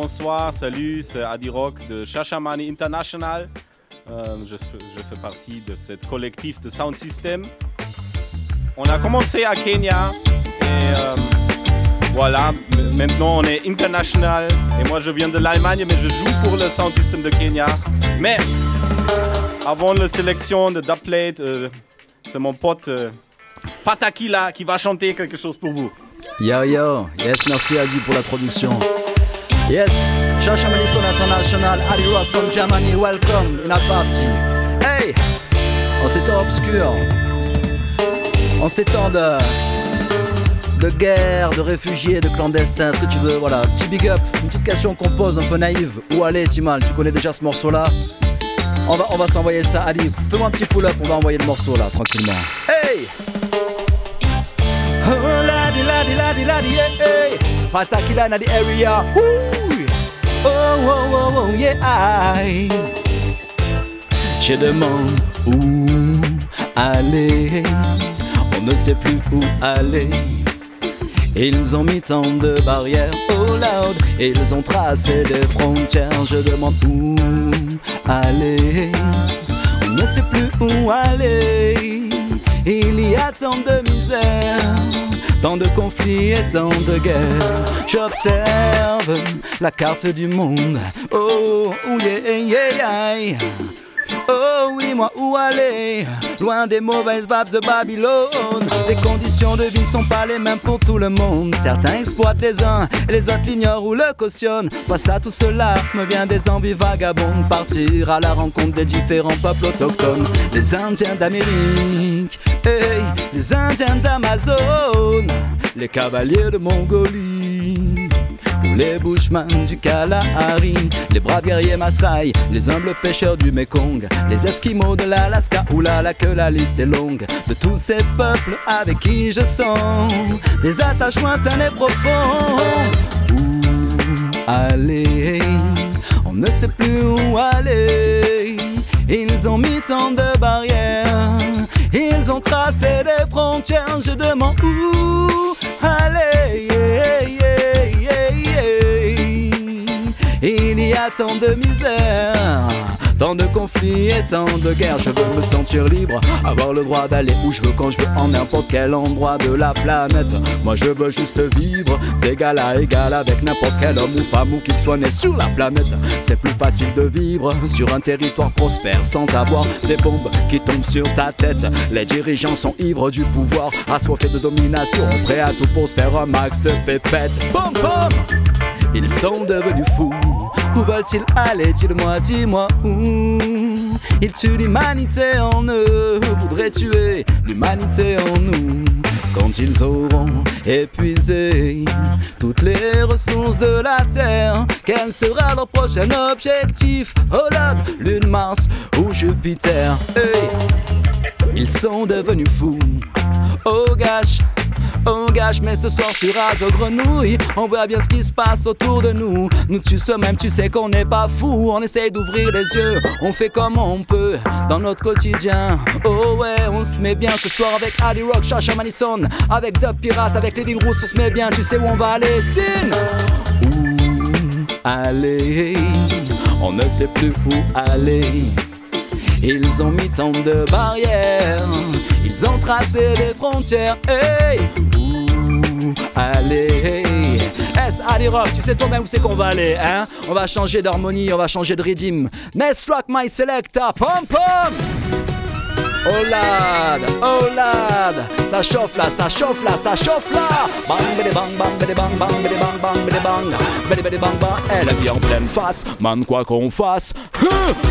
bonsoir, salut, c'est Adi Rock de Shashamani International. Euh, je, fais- partie de ce collectif de Sound System. on a commencé à Kenya et euh, voilà, maintenant on est international et moi je viens de l'Allemagne mais je joue pour le sound system de Kenya. Mais avant la sélection de Dubplate, euh, c'est mon pote euh, Patakila qui va chanter quelque chose pour vous. Yo yo, yes, merci Adi pour la production. Yes, Shasha Madison International, Adi Rock from Germany, welcome. In a party. Hey, en ces temps obscurs, en ces temps de, guerre, de réfugiés, de clandestins, ce que tu veux, voilà, petit big up, une petite question qu'on pose un peu naïve. Où aller, Timal? Tu connais déjà ce morceau-là? On va, on va s'envoyer ça. Adi, fais-moi un petit pull-up, on va envoyer le morceau là, tranquillement. Hey Oh oh oh yeah. aïe. Je demande où aller. On ne sait plus où aller. Ils ont mis tant de barrières, oh loud. Ils ont tracé des frontières. Je demande où aller. On ne sait plus où aller. Il y a tant de misère, tant de conflits et tant de guerres. J'observe la carte du monde. Oh, yeah, yeah. Oh oui, moi où aller? Loin des mauvaises babes de Babylone. Les conditions de vie ne sont pas les mêmes pour tout le monde. Certains exploitent les uns et les autres l'ignorent ou le cautionnent. Face à tout cela, me vient des envies vagabondes. Partir à la rencontre des différents peuples autochtones. Les Indiens d'Amérique, hey, les Indiens d'Amazon, les cavaliers de Mongolie. Ou les bushman du Kalahari, les braves guerriers Maasai, les humbles pêcheurs du Mekong, les Esquimaux de l'Alaska, ou là là que la liste est longue, de tous ces peuples avec qui je sens des attachements lointains et profonds. Où aller? On ne sait plus où aller. Ils ont mis tant de barrières, tracé des frontières. Je demande où aller. Il y a tant de misère, tant de conflits et tant de guerres. Je veux me sentir libre, avoir le droit d'aller où je veux quand je veux, en n'importe quel endroit de la planète. Moi je veux juste vivre d'égal à égal avec n'importe quel homme ou femme ou qu'il soit né sur la planète. C'est plus facile de vivre sur un territoire prospère sans avoir des bombes qui tombent sur ta tête. Les dirigeants sont ivres du pouvoir, assoiffés de domination, prêts à tout pour se faire un max de pépettes. Boum boum! Ils sont devenus fous. Où veulent-ils aller? Dis-le-moi, dis-moi où. Ils tuent l'humanité en eux, voudraient tuer l'humanité en nous? Quand ils auront épuisé toutes les ressources de la terre, quel sera leur prochain objectif? Oh Lord, Lune, Mars ou Jupiter? Ils sont devenus fous. Oh gosh, oh gosh, mais ce soir sur Radio Grenouille, on voit bien ce qui se passe autour de nous. Nous tu sais même, tu sais qu'on n'est pas fou, on essaye d'ouvrir les yeux, on fait comme on peut dans notre quotidien. Oh ouais, on se met bien ce soir avec Ali Rock, Chacha Manison, avec Dub Pirate, avec les Big on se met bien, tu sais où on va aller, Sin Où aller? On ne sait plus où aller. Ils ont mis tant de barrières, ils ont tracé des frontières. Hey, où aller S Ali Rock, tu sais toi-même où c'est qu'on va aller, hein? On va changer d'harmonie, on va changer de rythme. Next rock my selector, pom pom Oh lad, oh lad, ça chauffe là, ça chauffe là, ça chauffe là. Bang bidi bang bang bidi bang bang bidi bang bang bidi bang, bidi bidi bang bang. Elle vit en pleine face, man quoi qu'on fasse.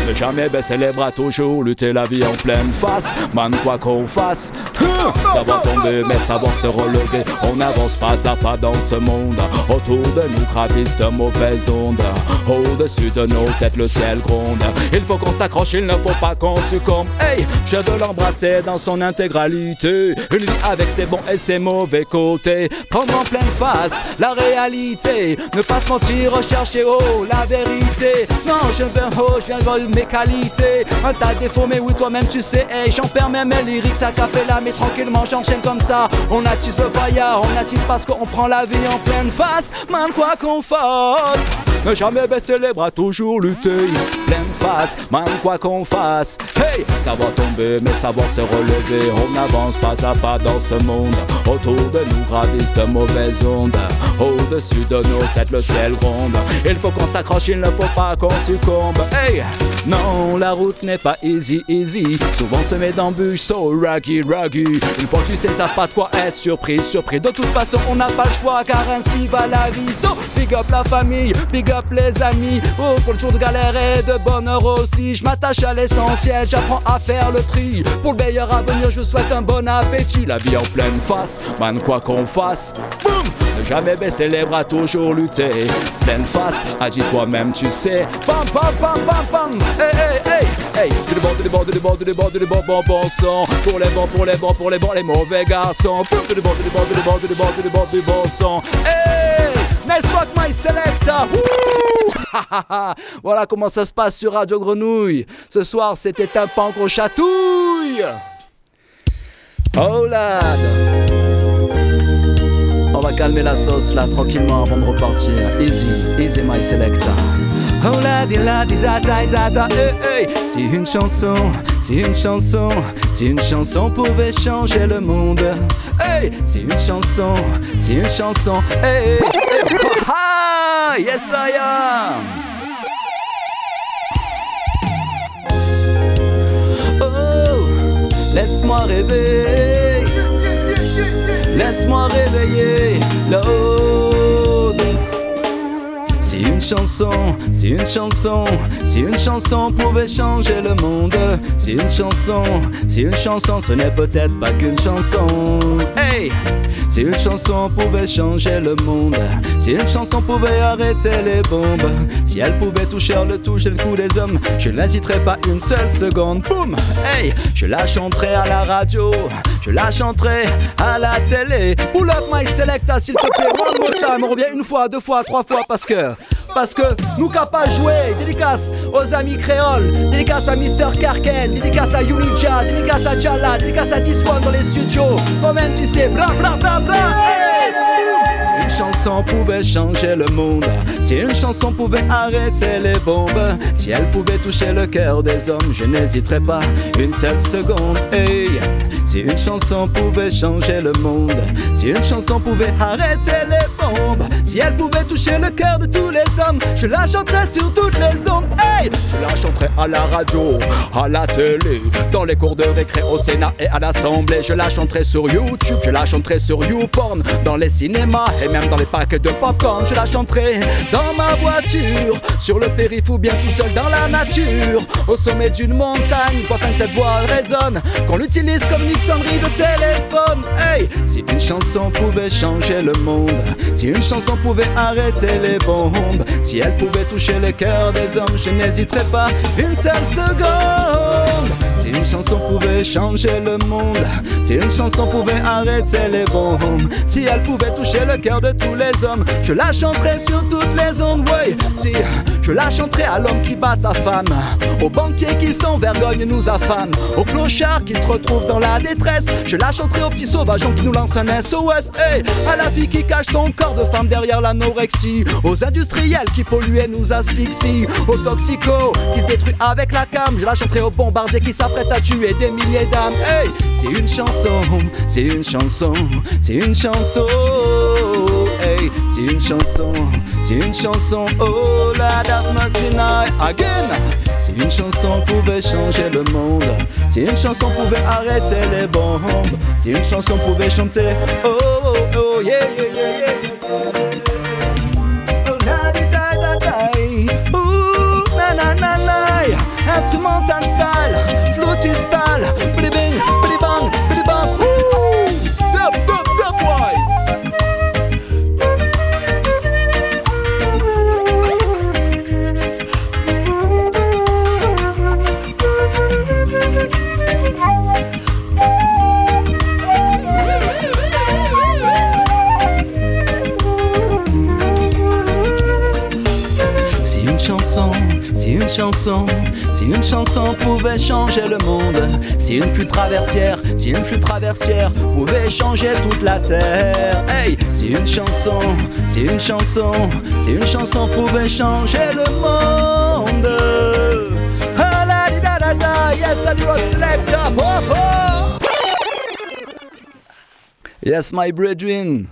Ne jamais baisser les bras, toujours lutter la vie en pleine face, man quoi qu'on fasse. Hein savoir tomber mais savoir se relever, on avance pas à pas dans ce monde. Autour de nous gravissent de mauvaises ondes, au-dessus de nos têtes le ciel gronde. Il faut qu'on s'accroche, il ne faut pas qu'on succombe. Hey, je veux l'embrasser dans son intégralité. Une vie avec ses bons et ses mauvais côtés. Prendre en pleine face la réalité. Ne pas se mentir, rechercher oh la vérité. Non, je veux oh, je veux mes qualités. Un tas de défauts, mais oui, toi-même tu sais. Hey, j'en perds même mes lyrics, ça là mais tranquillement j'enchaîne comme ça. On attise le fire, on attise parce qu'on prend la vie en pleine face. Man, quoi qu'on fasse. Ne jamais baisser les bras, toujours lutter. Pleine man, quoi qu'on fasse. Hey, ça va tomber, mais savoir se relever. On avance pas à pas dans ce monde. Autour de nous gravissent de mauvaises ondes. Au-dessus de nos têtes, le ciel gronde. Il faut qu'on s'accroche, il ne faut pas qu'on succombe. Hey, non, la route n'est pas easy, easy. Souvent se met d'embûches, so raggy, raggy. Une fois que tu sais, ça pas de quoi être surpris, surpris. De toute façon, on n'a pas le choix, car ainsi va la vie. So, big up la famille, big up les amis. Oh, pour le jour de galère et de bonheur aussi. Je m'attache à l'essentiel, j'apprends à faire le tri. Pour le meilleur avenir, je souhaite un bon appétit. La vie en pleine face, man, quoi qu'on fasse. Boum! Ne jamais baisser les bras, toujours lutter. Pleine face, agis toi-même, tu sais. Pam, pam, pam, pam, pam. Hey, hey, hey, hey. Du bon, du bon, du bon, du bon, du bon, bon, bon sang. Pour les bons, pour les bons, pour les bons, les mauvais garçons. Du bon, du bon, du bon, du bon, du bon, du bon sang. Hey! Nice rock, my selector. Voilà comment ça se passe sur Radio Grenouille. Ce soir, c'était un pan qu'on chatouille. Oh lad. On va calmer la sauce là tranquillement avant de repartir. Easy, easy my selector. Oh la di la di da da da da hey, hey. Si une chanson, si une chanson, si une chanson pouvait changer le monde. Hey, si une chanson, si une chanson, hey, hey. Ah, yes I am. Oh, laisse-moi rêver. Laisse-moi réveiller l'autre. Si une chanson, si une chanson, si une chanson pouvait changer le monde, si une chanson, si une chanson, ce n'est peut-être pas qu'une chanson. Hey! Si une chanson pouvait changer le monde, si une chanson pouvait arrêter les bombes, si elle pouvait toucher le toucher le cou des hommes, je n'hésiterais pas une seule seconde. Boum! Hey! Je la chanterai à la radio, je la chanterai à la télé. Pull up my selecta, s'il te plaît, one more time. On revient une fois, deux fois, trois fois parce que, parce que nous capables jouer. Dédicace aux amis créoles, dédicace à Mr. Karken, dédicace à Unija, dédicace à Jala, dédicace à One dans les studios. Toi-même, tu sais, bla bla bla bla. Si une chanson pouvait changer le monde, si une chanson pouvait arrêter les bombes, si elle pouvait toucher le cœur des hommes, je n'hésiterais pas une seule seconde. Si une chanson pouvait changer le monde, si une chanson pouvait arrêter les bombes, si elle pouvait toucher le cœur de tous les hommes, je la chanterais sur toutes les ondes. Je la chanterais à la radio, à la télé, dans les cours de récré au Sénat et à l'Assemblée. Je la chanterais sur YouTube, je la chanterais sur YouPorn, dans les cinémas et même dans les packs de popcorn. Je la chanterai dans ma voiture, sur le périph' ou bien tout seul dans la nature, au sommet d'une montagne, pourtant que cette voix résonne, qu'on l'utilise comme une sonnerie de téléphone. Hey, si une chanson pouvait changer le monde, si une chanson pouvait arrêter les bombes, si elle pouvait toucher le cœur des hommes, je n'hésiterais pas une seule seconde. Si une chanson pouvait changer le monde, si une chanson pouvait arrêter les bombes, si elle pouvait toucher le cœur de tous les hommes, je la chanterais sur toutes les ondes. Si je la chanterais à l'homme qui bat sa femme, aux banquiers qui sans vergogne nous affament, aux clochards qui se retrouvent dans la détresse, je la chanterais aux petits sauvageons qui nous lancent un SOS, hey, à la fille qui cache son corps de femme derrière l'anorexie, aux industriels qui polluent et nous asphyxient, aux toxicos qui se détruisent avec la cam, je la chanterais aux bombardiers qui s'apprêtent à tuer des milliers d'âmes, hey, c'est une chanson, c'est une chanson, c'est une chanson, hey, c'est une chanson, c'est une chanson, oh Si une chanson pouvait changer le monde, si une chanson pouvait arrêter les bombes, si une chanson pouvait chanter, oh oh oh yeah yeah yeah yeah. Oh di da instrumental style, Si une chanson pouvait changer le monde, si une flûte traversière, si une flûte traversière pouvait changer toute la terre. Hey, si une chanson, si une chanson, si une chanson pouvait changer le monde. Yes, Yes, my brethren.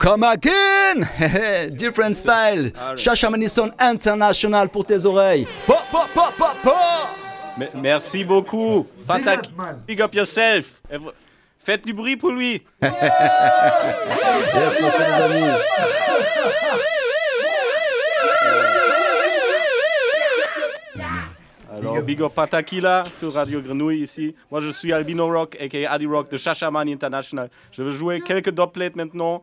Come again! Different style. Shashamani Sound International pour tes oreilles. Po, po, po, po, po. Me- Merci beaucoup. Big up yourself. Et vo- Faites du bruit pour lui. yes, merci les amis. Alors, big up Patakila sur Radio Grenouille ici. Moi, je suis Albino Rock, aka Adi Rock de Shashamani International. Je vais jouer quelques doublets maintenant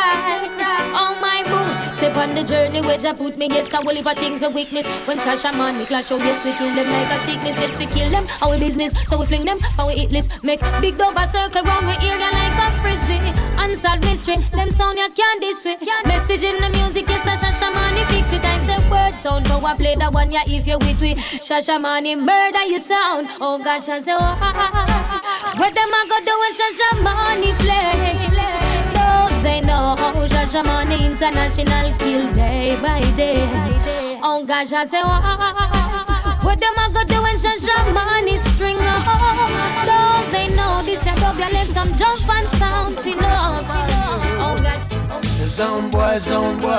We them. Oh my boo. Step on the journey where Jah put me, yes, I will leave things my weakness. When Shashaman me clash, oh yes, we kill them like a sickness, yes, we kill them. Our business, so we fling them, how we eat list. Make big dog a circle round we area like a frisbee. Unsolved mystery, them sound you can't this. Message in the music, yes, a Shashamani fix it. I say word sound, how I play that one, yeah, if you're with me. Shashamani murder you sound. Oh gosh, I say, oh, ha, ha, ah, ah. what them I go do when Shashamani play? Don't they know how money International kill day by day? Oh gosh, I say, what them I go do when Shashamani string up? Don't they know this a dub, you left some jump and sound up? Oh gosh. Zone boy, zone boy,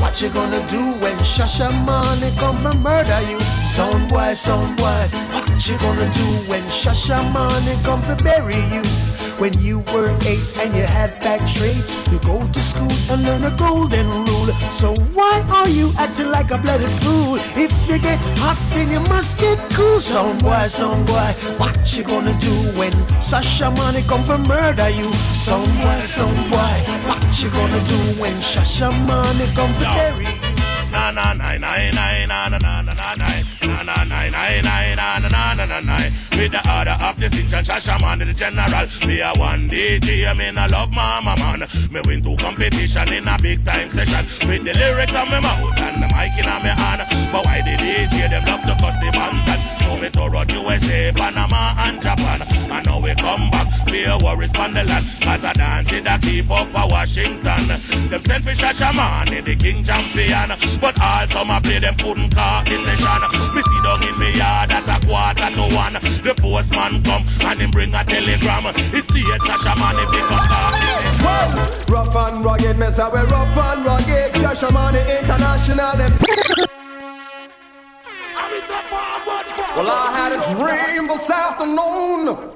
what you gonna do when Shasha Money come for murder you? Zone boy, zone boy, what you gonna do when Shasha Money come for bury you? When you were eight and you had bad traits, you go to school and learn a golden rule. So why are you acting like a bloody fool? If you get hot, then you must get cool. Zone boy, zone boy, what you gonna do when Shashamane come for murder you? Zone boy, zone boy, what you gonna do when Shashamane come for bury you? Na na na na na na na na na na na with the order of distinction Shashaman the general me a one DJ I mean I love mama man. Me win two competition in a big time session. With the lyrics on my mouth and the mic in my hand. But why the DJ them love to cuss the bantan so me to run USA Panama and Japan. And now we come back be a the land. As a dance in the keep up a Washington. Them selfish Shashaman the king champion but also my play them couldn't call the. Me see down in me yard at a quarter to one. The postman come and him bring a telegram. It's the Sasha man if he come call session. Rough and rugged, me say we rough and rugged. Shashamane International, them. Well, I had a dream this afternoon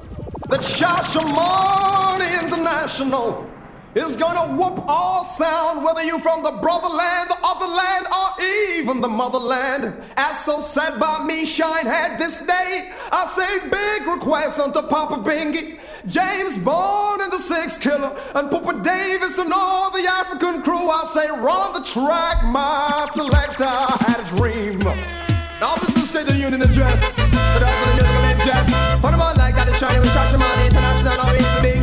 that Shashamane International is gonna whoop all sound, whether you from the brotherland, the other land, or even the motherland. As so said by me, Shine had this day. I say big request unto Papa Bingy, James Bond and the Six Killer, and Papa Davis and all the African crew. I say run the track, my selector. Had a dream. Now this is State of the Union address. But what the musical address. On like that, it's shining with Shashamane International. He's the Bingy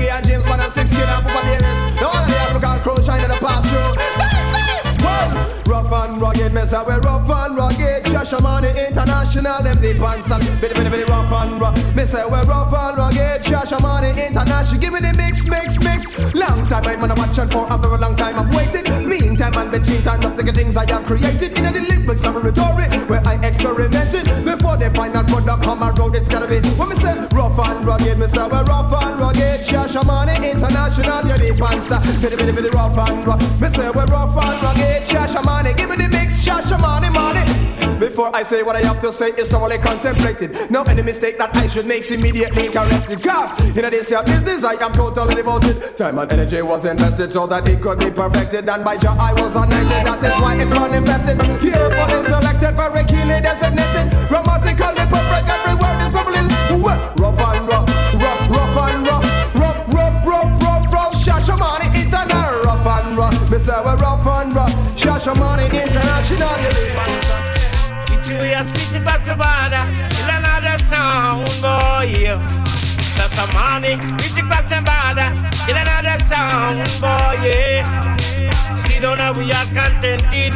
and Six Killer and Papa Davis. All of the African crew shining the past through. Rough and rugged, me say we rough and rugged. Shashamane International, them deep and solid. Bitty bitty bitty rough and rough. Me say we rough and rugged. Shashamane International, give me the mix, mix, mix. Long time I'm on a watch and for a very long time I've waited. Meantime and between time, not the things I have created in the lyrics laboratory where I experimented before the final product come around. It's gotta be when me say rough and rugged. Me say we're rough and rugged. Shashamane International, you deep and solid. Bitty bitty bitty rough and rough. Me say we're rough and rugged. Shashamane, give me the mix. Shashamane, money. Before I say what I have to say, it's thoroughly contemplated. No any mistake that I should make immediately corrected. Cause in this here business, I am totally devoted. Time and energy was invested so that it could be perfected. And by Jah, I was anointed. That is why it's manifested. Here for the selected, very keenly designated. Grammatically perfect, every word is probably rough and rough, rough, rough and rough, rough, rough, rough, rough, rough. Shashamani internal, rough and rough. Me say we rough and rough. Shashamani international. We are speaking past the border in another sound, boy. That's a money, reaching past the border. in another sound, boy. See, don't know we are contented,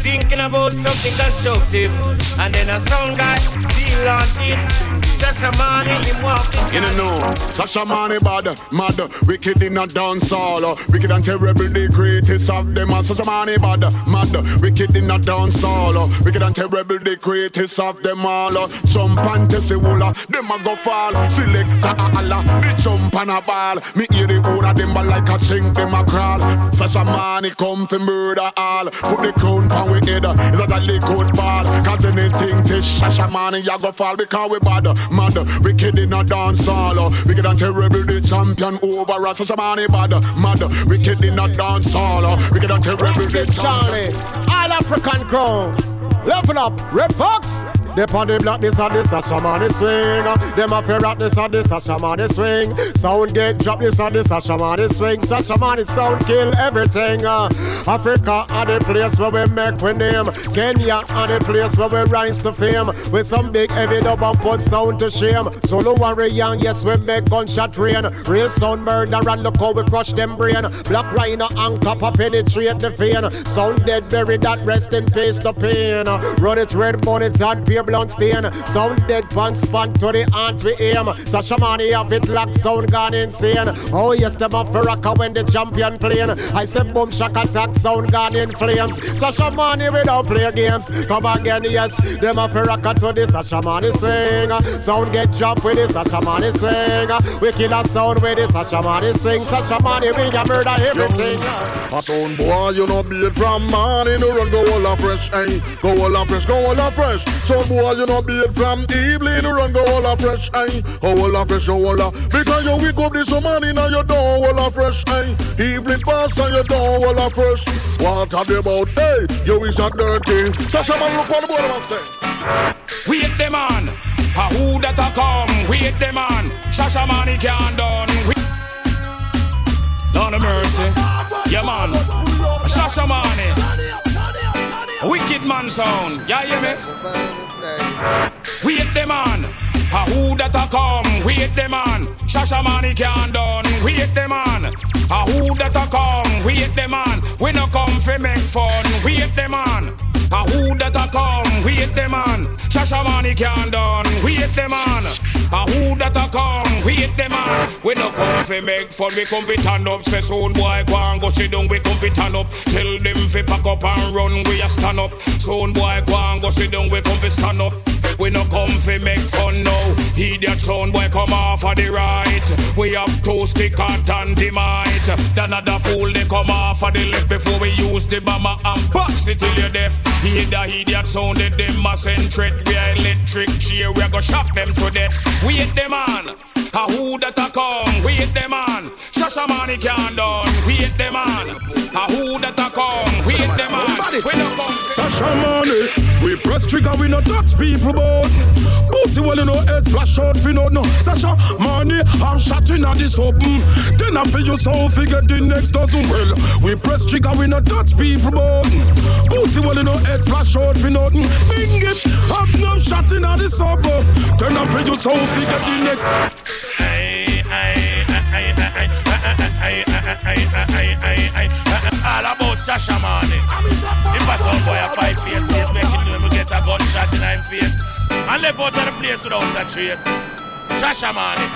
thinking about something constructive, and then a sound guy feel on it. Sasha Money, him walking. You know, Sasha Money bad, mad, wicked in a dance hall, wicked and terrible, the greatest of them. all. Sasha Money bad, mad, wicked in a dance hall, wicked and terrible, the greatest of them all. Jump and test wula, them a go fall. Select a Allah, they jump and a ball. Me hear the whole of them but like a chink, them a crawl. Sasha Money come to murder all. Put the crown on we head, is that a liquid ball? Cause anything to Sasha Money, ya go fall because we bad, mad, wicked in a dance hall. Wicked and terrible, the champion over us. Sasha Money bad, mad, wicked in a dance hall. Wicked and terrible, the Charlie, champion. all African crown. Level up, Red Fox. They on the block, this and this a shamani swing. Them a fair rock, this and this a shamani swing. Sound get drop, this and this a shamani swing. So shamani sound kill everything. Africa are the place where we make we name. Kenya are the place where we rise to fame. With some big heavy dub and put sound to shame. Solo warrior, young, yes we make gunshot rain. Real sound murder and look how we crush them brain. Black rhino and copper penetrate the vein. Sound dead buried that rest in peace the pain. Run it red bonnet and pure blunt stain. Sound dead pan span to the ant we aim. Sasha Money have it lock sound gone insane. Oh yes, them up for when the champion playing. I said boom shock attack sound gone in flames. Sasha Money we don't play games. Come again, yes, them up for to the Sasha Money swing. Sound get dropped with the Sasha Money swing. We kill a sound with the Sasha Money swing. Sasha Money we can murder everything. A sound boy, you know beat from man in the run, go all a fresh, eh? Go all a fresh, go all a fresh. Sound boy, you know beat from evil in the run, go all a fresh, eh? Go all a fresh, go all a. Because you wake up this morning and you don't all a fresh, eh? Evening pass and you don't all a fresh. What are they about, hey? You is a dirty. Sasha man, look on the board and say. Wait them on, a who that a come? Wait them on, Shasha money can't done. Wait- Lord of mercy, yeah man, Shasha money, wicked man sound, yeah hear me? Wait them on, a who that a come? Wait them on, Shasha money can't done. Wait them on, a who that a come? Wait them on, we no come fi make fun. Wait them on. A who that a come, wait them on. Shasha money can done, wait them on. A who that a come, wait them on. We no come fi make fun, we come fi turn up. Say soon boy go and go sit down, we come fi turn up. Tell them fi pack up and run, we a stand up. Soon boy go and go sit down, we come fi stand up. We no come fi make fun now. Idiot sound boy come off of the right. We have two stick out and dynamite. Then another fool they come off of the left before we use the bomber and box it till you're deaf. The idiot sounded them a send threat. We are electric chair, we a go shock them to death. Wait them on. A who that a come, wait them on. Money can done, wait them on. A who that a come, wait them on. We no come. Sasha money, we press trigger, we no touch people, but pussy well you know head splash out, fi no no. Sasha money, I'm shotting at this open. Then I feel you so figure the next dozen. Well, we press trigger, we no touch people, but pussy well you know head splash out, fi nothing. Bing it, have no shotting at this open. Then I feel you so figure the next. All about Shasha Money. If a son boy a fight face, face make him know him get a gunshot in him face. And left out of the place without a trace. Shasha Money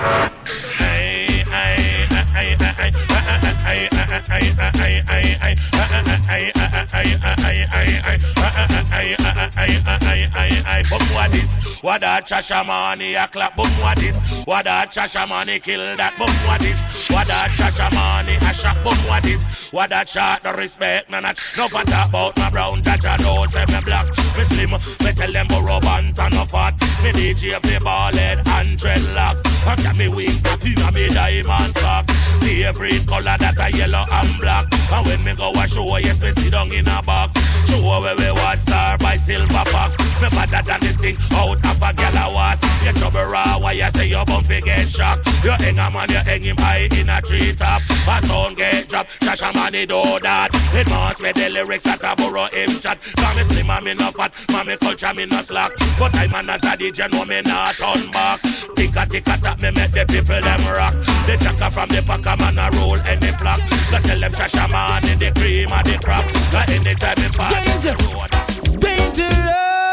aye, aye. But what this? What that chacha money a clap? But what this? What that chacha money kill that? But what this? What that chacha money a shot? But what this? What that shot? No respect, none of no fat about my brown jaja no seven black. Me slim, me tell them borrow buns and no fat. Me DJ fi ball head and dreadlocks. I got me wings, inna me diamond socks. The every color that a yellow and black. And when me go a show, yes me sit down in a box. Show where we watch star by silver box. Me better than this thing out of a gal a was. You trouble raw, why you say you bump get shocked. You hang a man, you hang him high in a tree top. A sound get drop, Shasha man he do that. It must be the lyrics that I borrow him chat. Cause me slim and me no fat, me culture me no slack. But I man as a DJ know me not turn back. Tick a tick a tap, me make the people them rock. The jacker from the pack a man a roll any flock. So tell them Shasha man in the cream of the crop. Cause anytime me pass the road. Dangerous.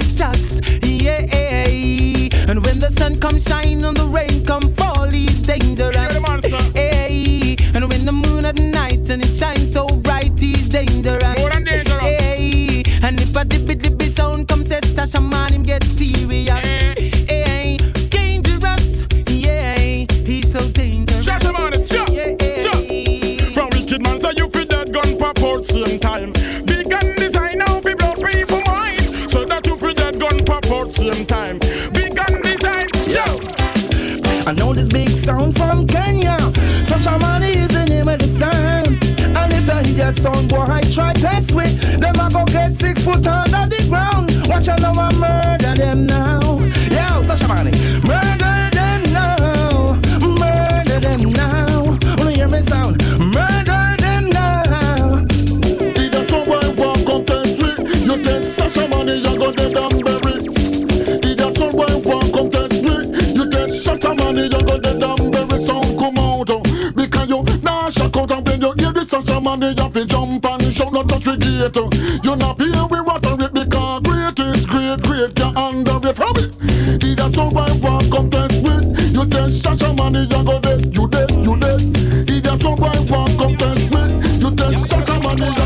He put yeah. And when the sun comes shine and the rain come fall, he's dangerous, yeah. And when the moon at night and it shines so bright, he's dangerous, More than dangerous. yeah. And if a dippy dippy sound come test Shashamani, him get serious, yeah. Dangerous, yeah. He's so dangerous. Shashamani, chop, chop. From wicked man, so you fit that gun pop out same time. Big sound from Kenya. Sasha Money is the name of the sound. And if I hear that sound, boy, I try test with them. I go get six foot under the ground. Watch out now, I murder them now. Yo, Sasha Money, murder them now. Murder them now. Wanna hear me sound? Murder them now. Did a somewhere walk contest me? You test Sasha money, you go dead and bury. Sound come out oh. because you nah shock out and when you hear the Sasha money, you fi jump and shout not touch the gate. oh. You not pay we water it because great is great, great can under it from it. Did a somewhere walk contest me? You test Sasha money, you go dead, you dead, you dead. Did a somewhere walk contest me? You test Sasha money, you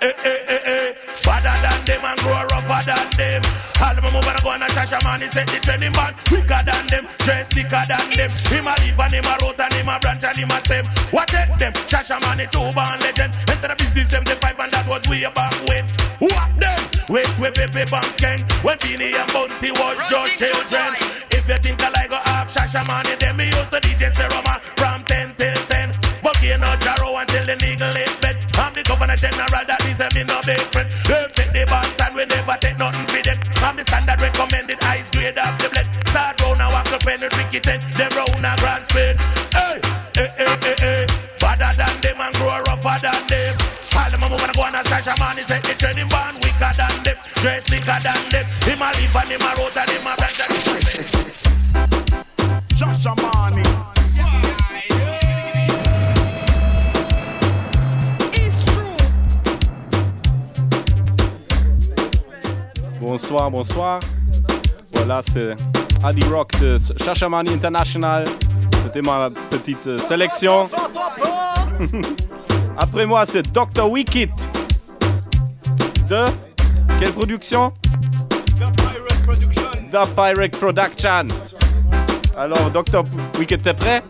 Eh, eh, eh, eh. Better than them and grow rougher than them. All them move and go and a Shasha man, he set the training band. Quicker than them, dress thicker than them. Him a leaf and him a root and him a branch and him a stem. What take them? Shasha man, he two born legend. Enter the business 75 and that was way back when. What them? Wait, wait, baby, banks gang. When Beanie and Bunty was just children. If you think I like go up Shasha man, then me used to DJ Seroma from 10 till 10. Volcano Jaro until the nigga late bed. I'm the governor general, that is a me no big friend. Them take the band and we never take nothing for them. I'm the standard recommended ice grade of the blend. Start round a walk up and tricky ten. Them round a grand spin. Hey, hey, hey, hey, hey. Better than them and grow rougher than them. All them a move and go on a stash a man, he set the training band wicker than them. Dress thicker than them. Him a leaf and him a root and him a branch and him a Shasha Bonsoir, bonsoir. Voilà, c'est Adi Rock de Shashamani International. C'était ma petite euh, sélection. Après moi, c'est Dr. Wicked. De quelle production? The Pirate Production. Alors, Dr. Wicked, t'es prêt?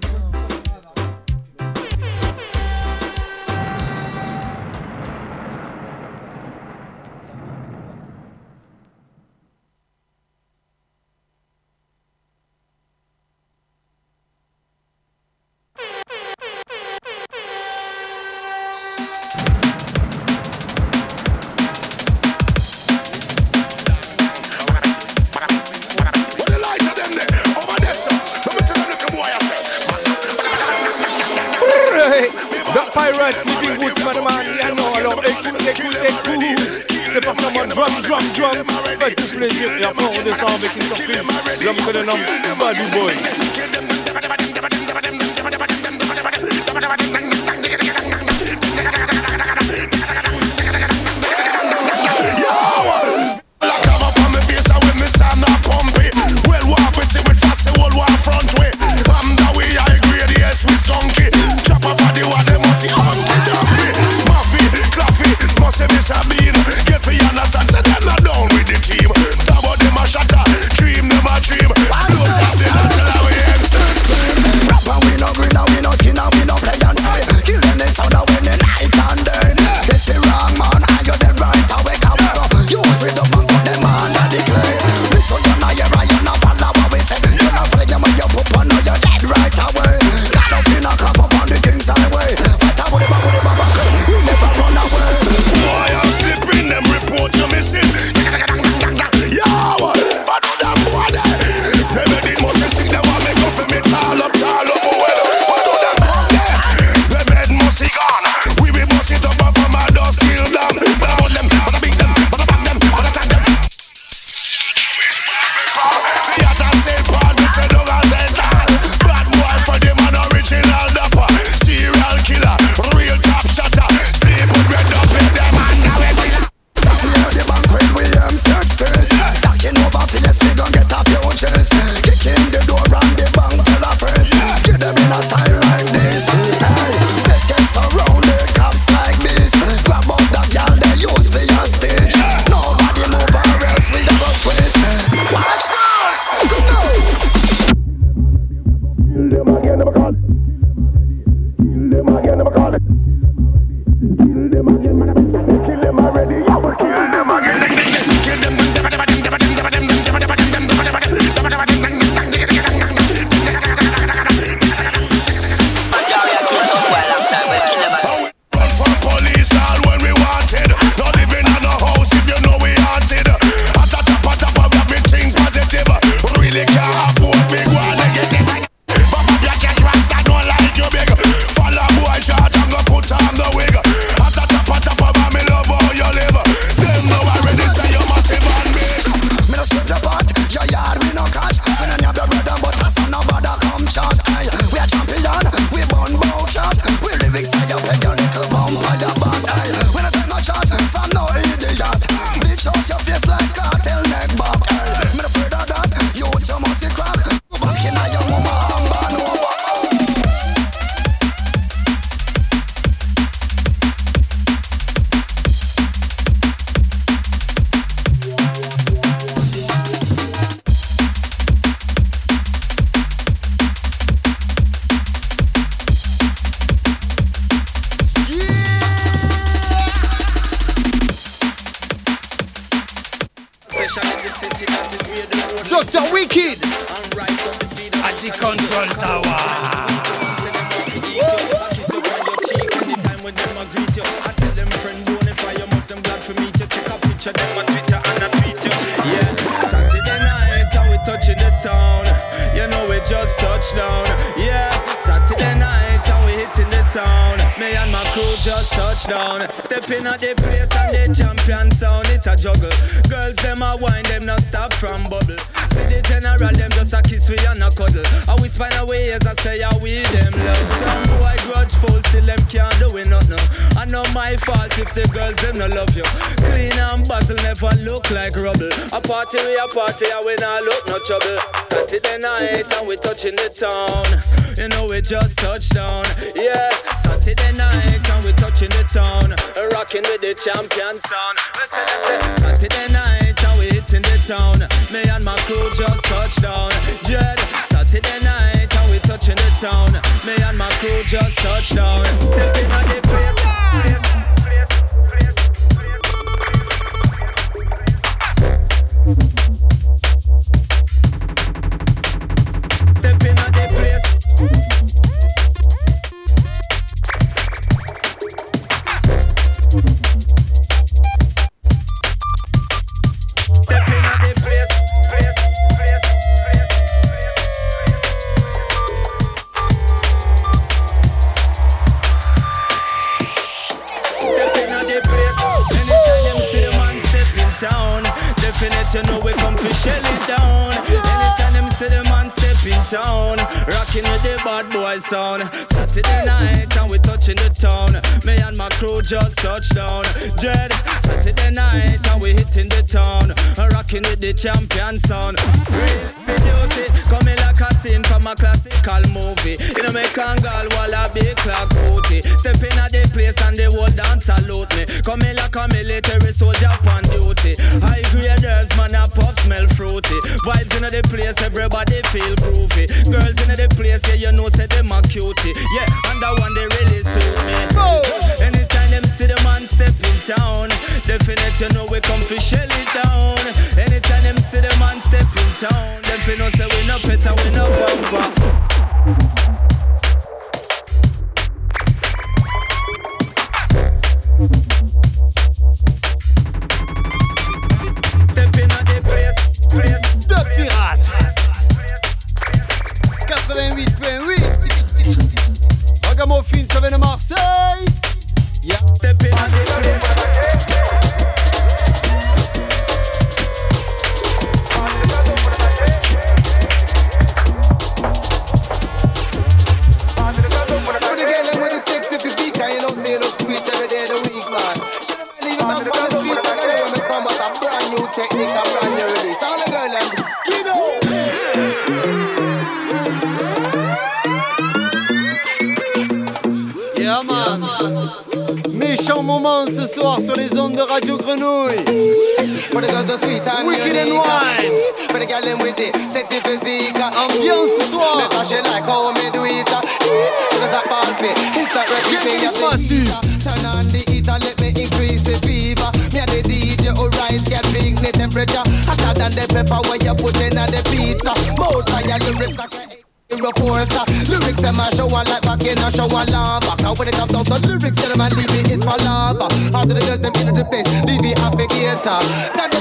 Sexy physique. Ambiance toi Because she like how me do it. She does that ball fit. Instant recipe of the heater. Turn on the heater, let me increase the fever. Me and the DJ who rise get big the temperature. Hotter than the pepper where you put in on the pizza. Both fire lyrics like a Hero force, uh, lyrics them a show one like back in a show one lava. Now when it comes down to lyrics, tell them I leave it is for lava. How do the girls them into the place, leave it applicator. Now them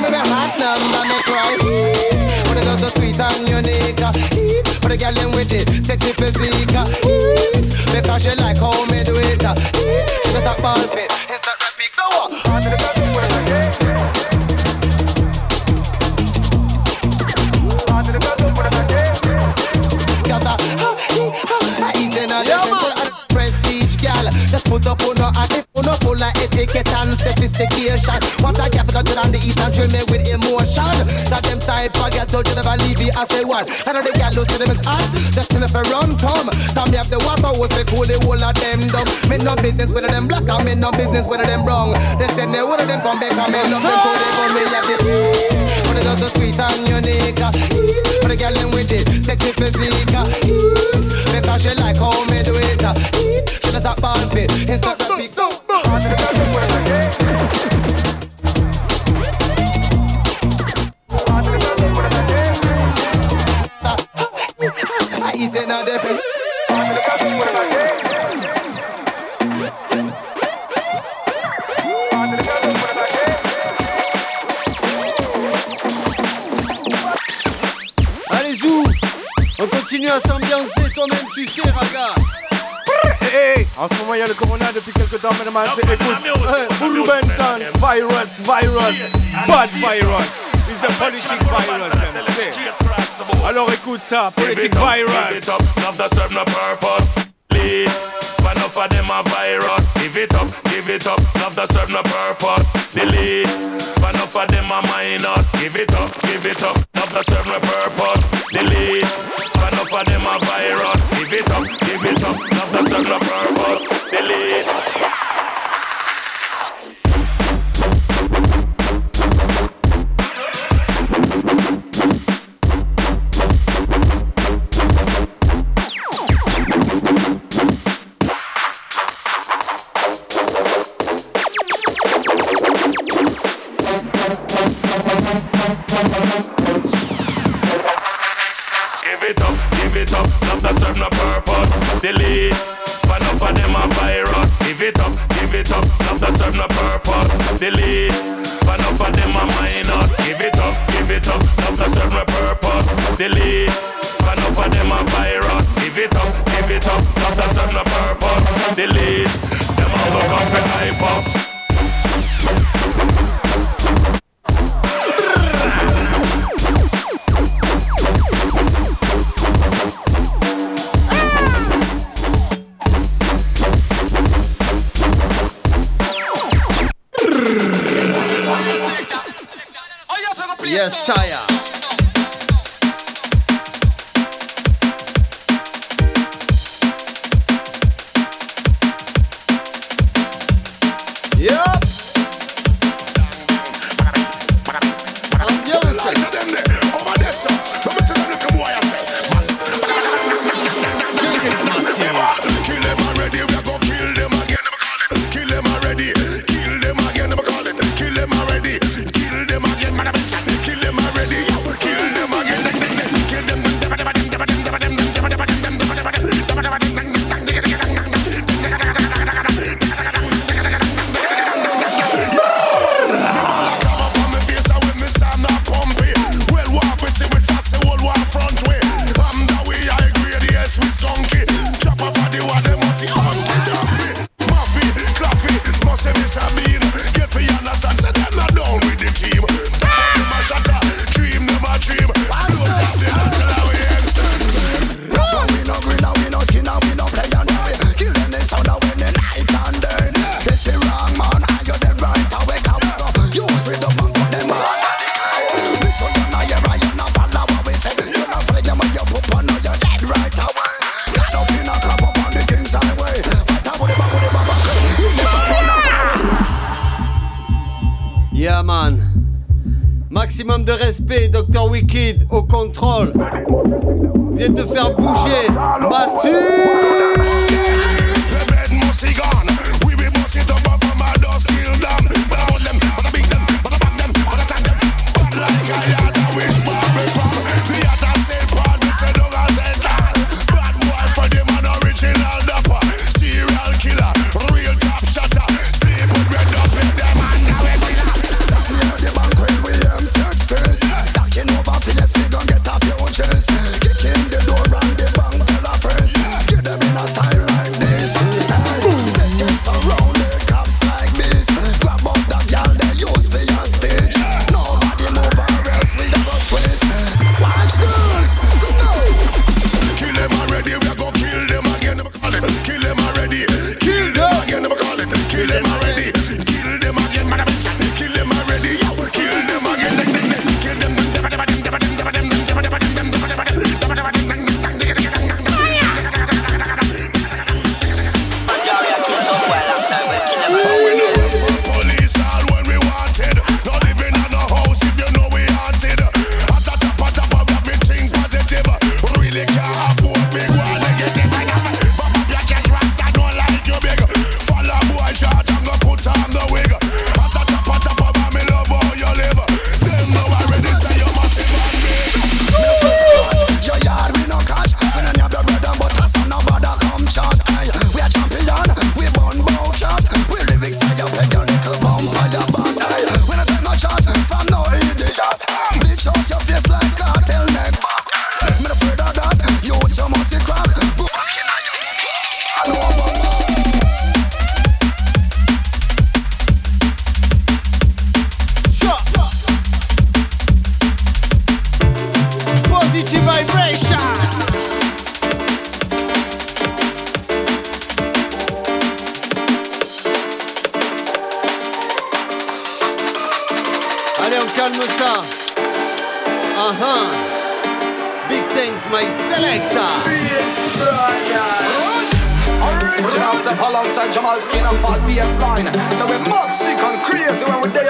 of them dumb. Me no business with them black and me no business with them brown. They said they of them come back and me love them so they go me have the But girls so sweet and unique. For the girl them with it, sexy physique. En ce moment il y a le corona depuis quelques temps, mesdames et messieurs. Écoute, virus, virus, bad virus. It's the politic virus, say. Alors écoute ça, politic virus. Give it up, love that serve no purpose. Lead, but enough of them a virus. Give it up, give it up, love that serve no purpose. Delete, but enough of them a minus. Give it up, give it up, that serve no purpose. Delete, enough of them a virus. Give it up, give it up, love that serve no purpose. Delete. Delete, but enough of them a minus. Give it up, give it up, love that serve no purpose. Delete, but enough of them a virus. Give it up, give it up, love that serve no purpose. Delete, them all go come for hype up. Yes, sire.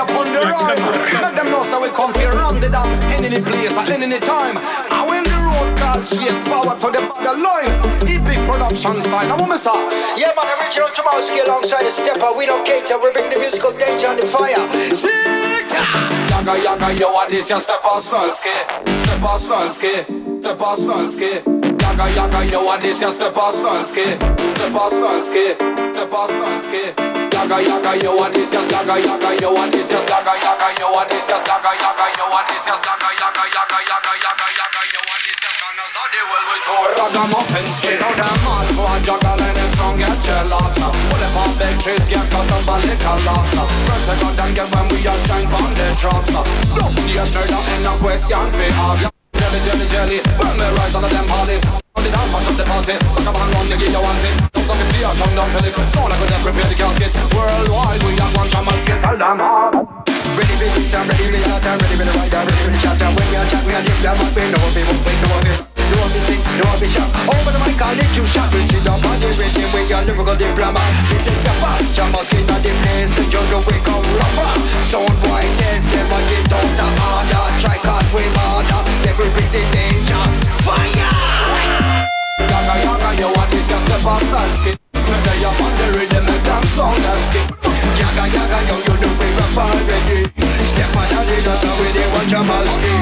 up on the road. Them know so we come here round the dance. In any place at any time. I win the road called straight forward to the bottom line. big production sign. I'm on my side. Yeah, man, original Tomowski alongside the stepper. We don't cater. We bring the musical danger and the fire. Zita! Yaga, yaga, yo, what is this your Stefan Snolski. Stefan Snolski. Stefan Snolski. Yaga, yaga, yo, what is this your Stefan Snolski. Stefan Snolski. Stefan Snolski. Yaga yaga, yo a this ya yaga jaga, yo a this yaga yaga jaga, yo a this yaga yaga jaga, yo a this yaga yaga yaga yaga yaga yaga jaga, yo a this ya slaga so the world will go ragamuffin. You know that mad for a juggle and a song get gelato. All the pop big trees get cut up by liquor lots. Friends are gone down when we are shine on the drops. Don't be a nerd and a question for us. Jelly, jelly, jelly, when we rise on the damn party. On the dance, mash up the party. Up and run, you get your one thing. Don't stop it, be a chum down till it. Sound like we them prepare the casket. Worldwide, we got one jam and skit. Tell them hard. Ready for the time, ready for the time, ready for the ride, ready for the chat. When we are chat, we are dip, that we know we won't wait, know we know what we sing, know what we shout. Over the mic, I'll let you shout. We sit up on the rhythm with your lyrical diploma. This is the fun, Jamal skin on the place, and you know we come rougher. Sound test but get the. Try cause we harder, never the danger. Fire! Yaga yaga, yo, and this just the bastard me day upon the rhythm and dance song and skip Yaga yaga you do me rough already Step on the needle so we dey want Jamalski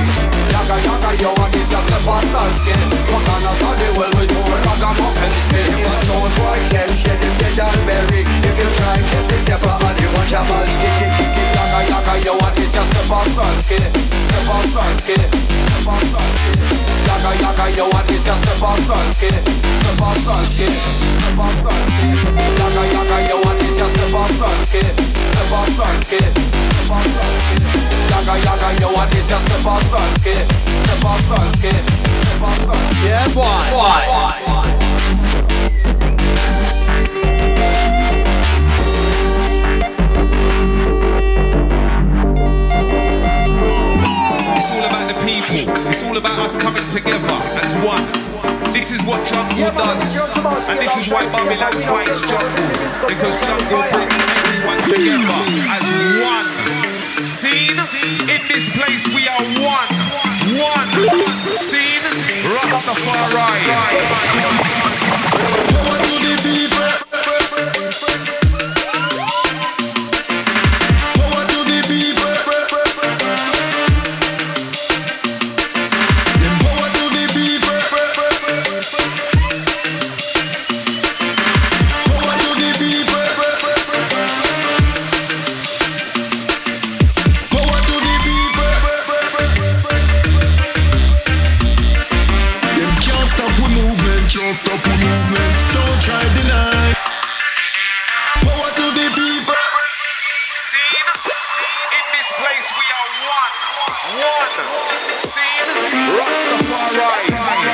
Yaga yaga yo and this just the past and skin What on us all the we do a ragamuffin skin If you try test, step on the one Jamalski jaka joła jest ja Stefan Stański Stefan Stański Stefan Stański Jaka jaka joła jest ja Stefan Stański Stefan Stański Stefan Stański Jaka jaka joła jest ja Stefan step on Stański Stefan Stański Jaka jaka joła Just ja Stefan Stański Stefan Stański Stefan Stański Yeah boy, boy. why? It's all about the people. It's all about us coming together as one. This is what jungle does. And this is why Babylon fights jungle. Because jungle brings everyone together as one. Seen in this place we are one. One. Seen Rastafari. Rastafari.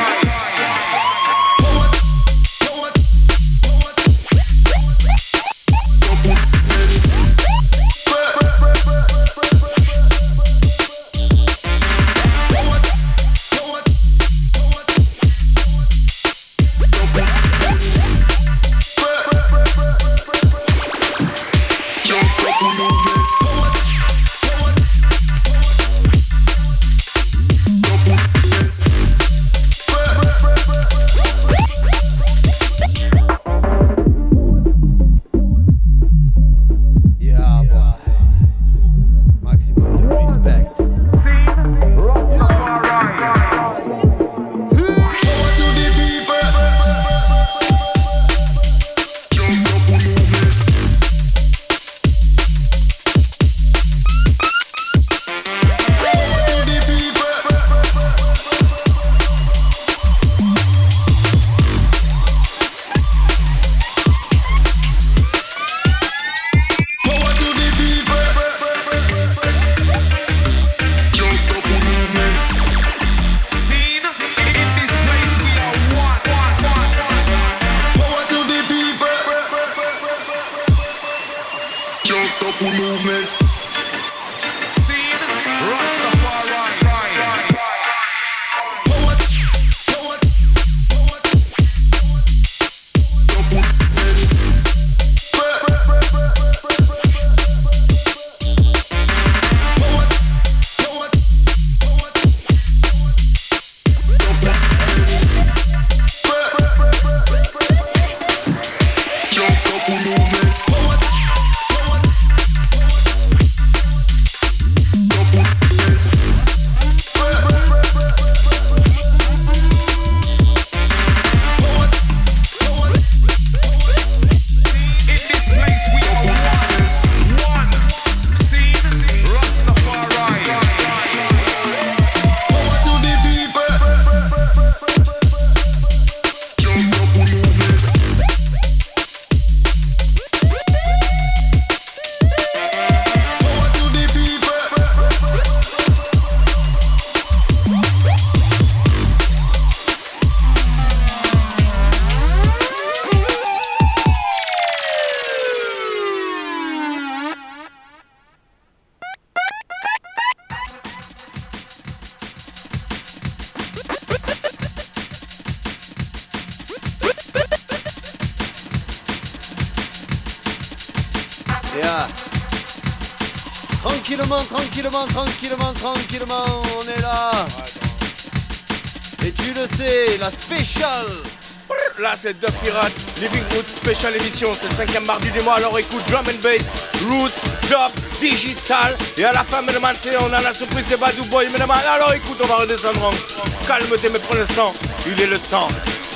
C'est le cinquième mardi du mois. Alors écoute, drum and bass, roots, dub, digital. Et à la fin, mesdames, on a la surprise, c'est Badou Boy, mesdames. Alors écoute, on va redescendre en calme-toi, mais pour l'instant, il est le temps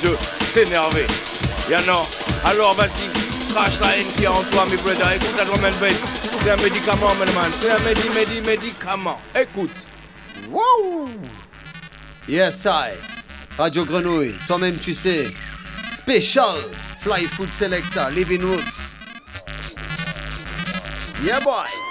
de s'énerver. Yano, alors vas-y, crache la haine qui est en toi, mes brothers. Écoute la drum and bass. C'est un médicament, mesdames. C'est un médi, médi, médicament. Écoute. Wouh Yes, I. Radio Grenouille, toi-même tu sais. Special Fly Food Selector, Living Roots. Yeah, boy.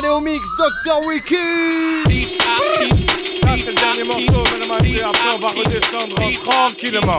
regardez au mix Dr. Wiki Ça c'est le dernier morceau, mesdames et messieurs, après on va redescendre tranquillement.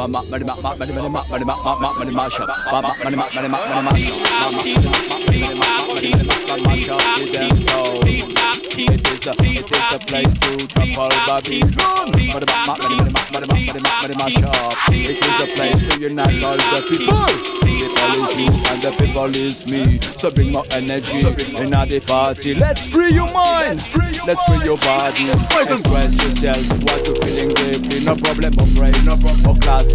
Mama, money, ma, ma, money, money, ma, money, ma, ma, ma, money, mash up. Mama, money, ma, money, ma, money, mash up. Mama, money, ma, money, money, ma, money, money, ma, mash up. With them soul. It is the, it is the place to trample Babylon. Money, ma, ma, money, money, ma, money, ma, money, ma, money, mash up. It is the place to unite all the people. People is you and the people is me. So bring more energy in the party. Let's free your mind. Let's free your body. Express yourself. What you feeling deeply. No problem of race. No problem of class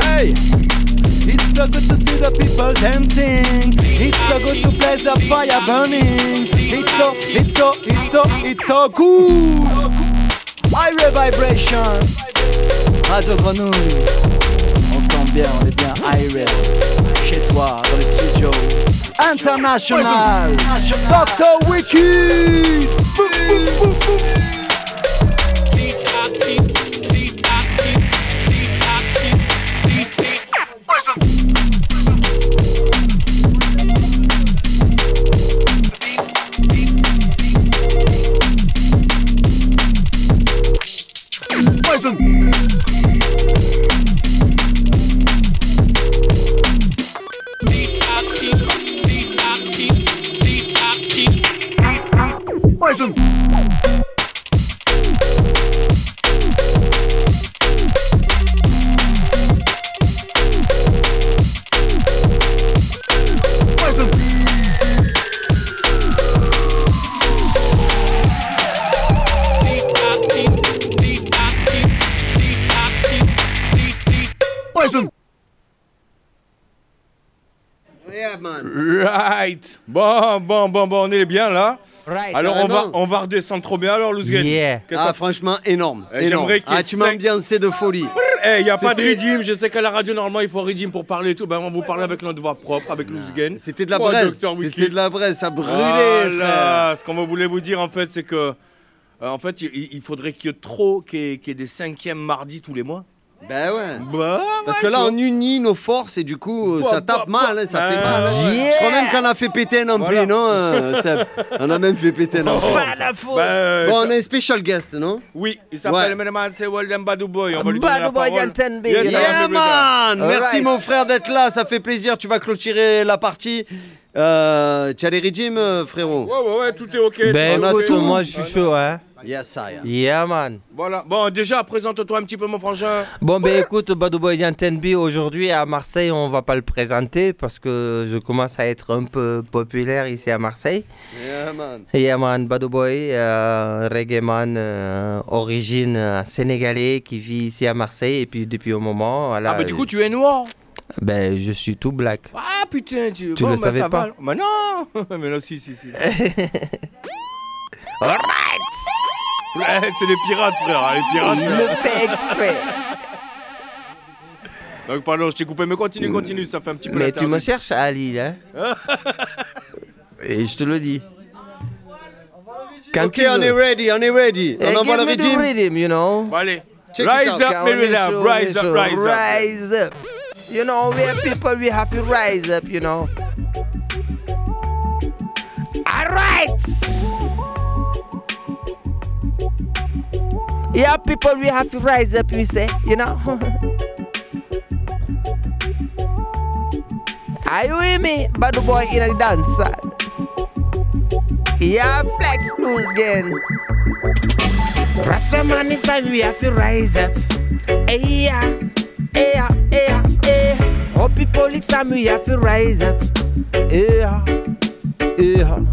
Hey. It's so good to see the people dancing. It's so good to play the fire burning. It's so, it's so, it's so, it's so cool. High vibration. Radio Grenouille. On sent bien, on est bien high. Chez toi, dans le studio. International. Dr. Wiki. Right. Bon, bon, bon, bon, on est bien là. Right, Alors on va, on va redescendre trop bien. Alors Louzgen. Yeah. qu'est-ce Ah, que- franchement, énorme. Eh, énorme. j'aimerais qu'il y ait Ah, tu cinq- m'ambiançais de folie. Eh, il n'y a pas de C'était- redeem. Je sais qu'à la radio, normalement, il faut redeem pour parler et tout. Ben, on vous parler avec notre voix propre, avec Louzgen. C'était de la Moi, braise. Dr. Wiki. C'était de la braise, ça brûlait, Voilà. frère. Ce qu'on voulait vous dire, en fait, c'est que. euh, en fait, il, il faudrait qu'il y ait trop, qu'il y y ait des cinquièmes mardis tous les mois. Ben ouais. Bah, Parce que là, on unit nos forces et du coup, Bah, ça bah, tape mal, hein, ça bah, fait mal. hein. yeah. Je crois même qu'on a fait péter un ampli, Voilà. non euh, Seb? On a même fait péter un ampli. Bah, euh, Bon, ça- on a un special guest, non? Oui, il s'appelle Ouais. C'est Walden Badou Boy. On va lui donner la Badou Boy parole. Yanten B. Yes, Yeah, man Merci mon frère d'être là, ça fait plaisir. Tu vas clôturer la partie. Euh, tu as les régimes, frérot Ouais, ouais, ouais, tout est ok. Ben, On a écoute, tout. moi, je suis chaud, hein. Yes, I am. Yeah, man. Voilà. Bon, déjà, présente-toi un petit peu, mon frangin. Bon, ben écoute, Badou Boy Tenby, aujourd'hui à Marseille, on va pas le présenter parce que je commence à être un peu populaire ici à Marseille. Yeah, man. Yeah, man, Badou Boy, euh, reggae man, euh, origine euh, sénégalais qui vit ici à Marseille et puis depuis un moment. Voilà, Ah, bah, du coup, tu es noir. Ben, je suis tout black. Ah, putain, tu. Tu bon, le bah, savais ça pas? va. Bah, non Mais non, si, si, si. Ouais, c'est les pirates, frère. Les pirates. Il le fait exprès. Donc, pardon, je t'ai coupé, mais continue, continue, ça fait un petit peu Mais tu me cherches à Lille, hein Et je te le dis. Quand ok, tu on veux. est ready, on est ready. Eh, On envoie le régime. rhythm, you know. Bon, allez. Check rise up, baby, love. Rise up, rise up. Rise up. You know, we are people, we have to rise up, you know. Alright. Yeah, people, we have to rise up, you say, you know. Are you with me? Bad boy in a dance. Yeah, flex loose again. Rastaman is time we have to rise up. Hey, yeah, hey, yeah, hey, yeah, hey. Oh, people, it's time we have to rise up. Yeah, yeah.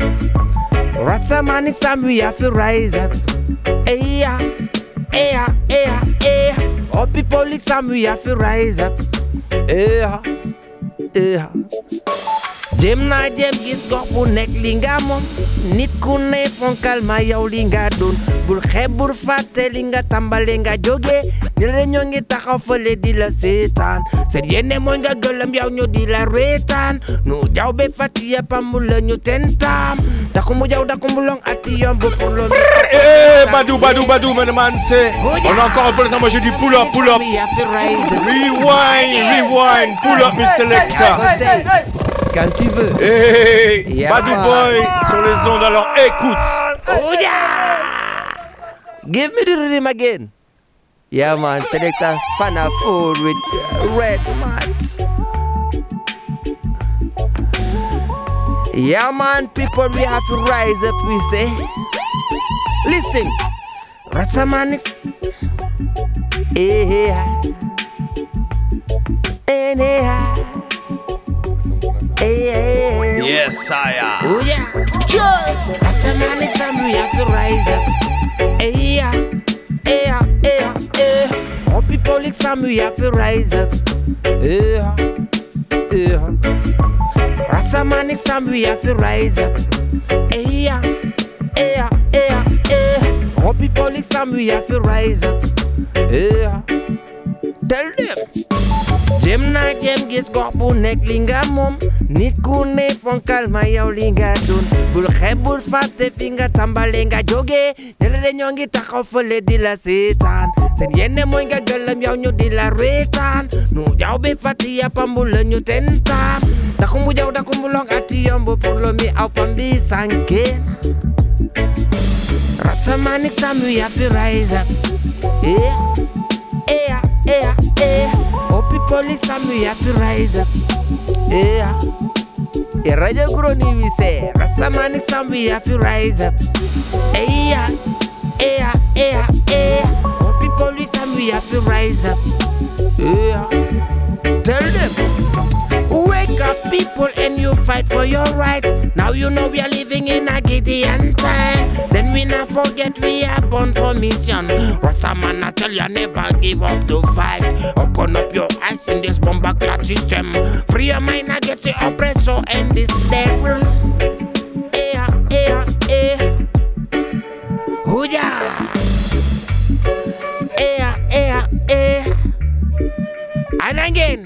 Rastaman, it's time we have to rise up. Hey, yeah, yeah, yeah, yeah. All people like some we have to rise up. Yeah, yeah. Dem na dem gis gox bu nekk li nga moom nit ku ne fonkal ma yow li nga doon bul xeeb bul fàtte li nga tàmbale nga jóge ñu la ñoo ngi taxaw fële di la seetaan seen yéene mooy nga gëlëm yow ñu di la reetaan nu jaw be fati ya pambu la ñu tentam dakumbu jaw dakumbulong ati yombo pour le Eh, Badou, Badou, Badou, man, man, c'est. On a encore un peu de temps. Moi, j'ai du pull up, pull up. Rewind, rewind, pull up. Selecta. Quand tu veux. Hey, Yeah. Badou Boy sur les ondes, alors écoute. Oh yeah! Give me the rhythm again. Yeah, man. Selector Fana Food with Red mats. Yeah, man. People, we have to rise up, we say. Listen. Rasamanix. Yeah. Eh, eh, eh, and ah. Yeah. Yeah. Yes, I Oh yeah. Joy. Rasamanix and we have to rise up. Eh, hey, yeah. Hey, yeah. Hey, yeah. Hey. All people like some we have to rise up. Hey, yeah. Hey, yeah. Rasamanix and we have to rise up. Hey, yeah. Hey, yeah. Hey, yeah. Hey. All people like some we have to rise up. Hey, yeah. Tell them. Dem na kem gis korpul nek linga mom Nit kune fon kalma yaw linga dun Bul xebul fate finga tambalenga joge Nele de nyongi taxaw fele di la setan Sen yene moy nga gëlëm yaw ñu di la retan Nu jaw be fati ya pambul la ñu tentam Dakumbu jaw dakumbu long ati yombo Pour mi aw pambi sanken Rasa manik samu ya fi rise up. Yeah, yeah yeah yeah Oh people listen we have to rise up. Yeah Yeah Radio Groni we say. Rasamanic Sam we have to rise up. Yeah Yeah yeah yeah Oh people listen we have to rise up. Yeah Tell them people, and you fight for your rights. Now you know we are living in a Gideon time. Then we not forget we are born for mission. Rastaman, I tell you, never give up the fight. Open up your eyes in this bomber class system. Free your mind, get the oppressor and this devil. Eh, yeah, yeah, eh, yeah. Hooja. Yeah, yeah, yeah. And again.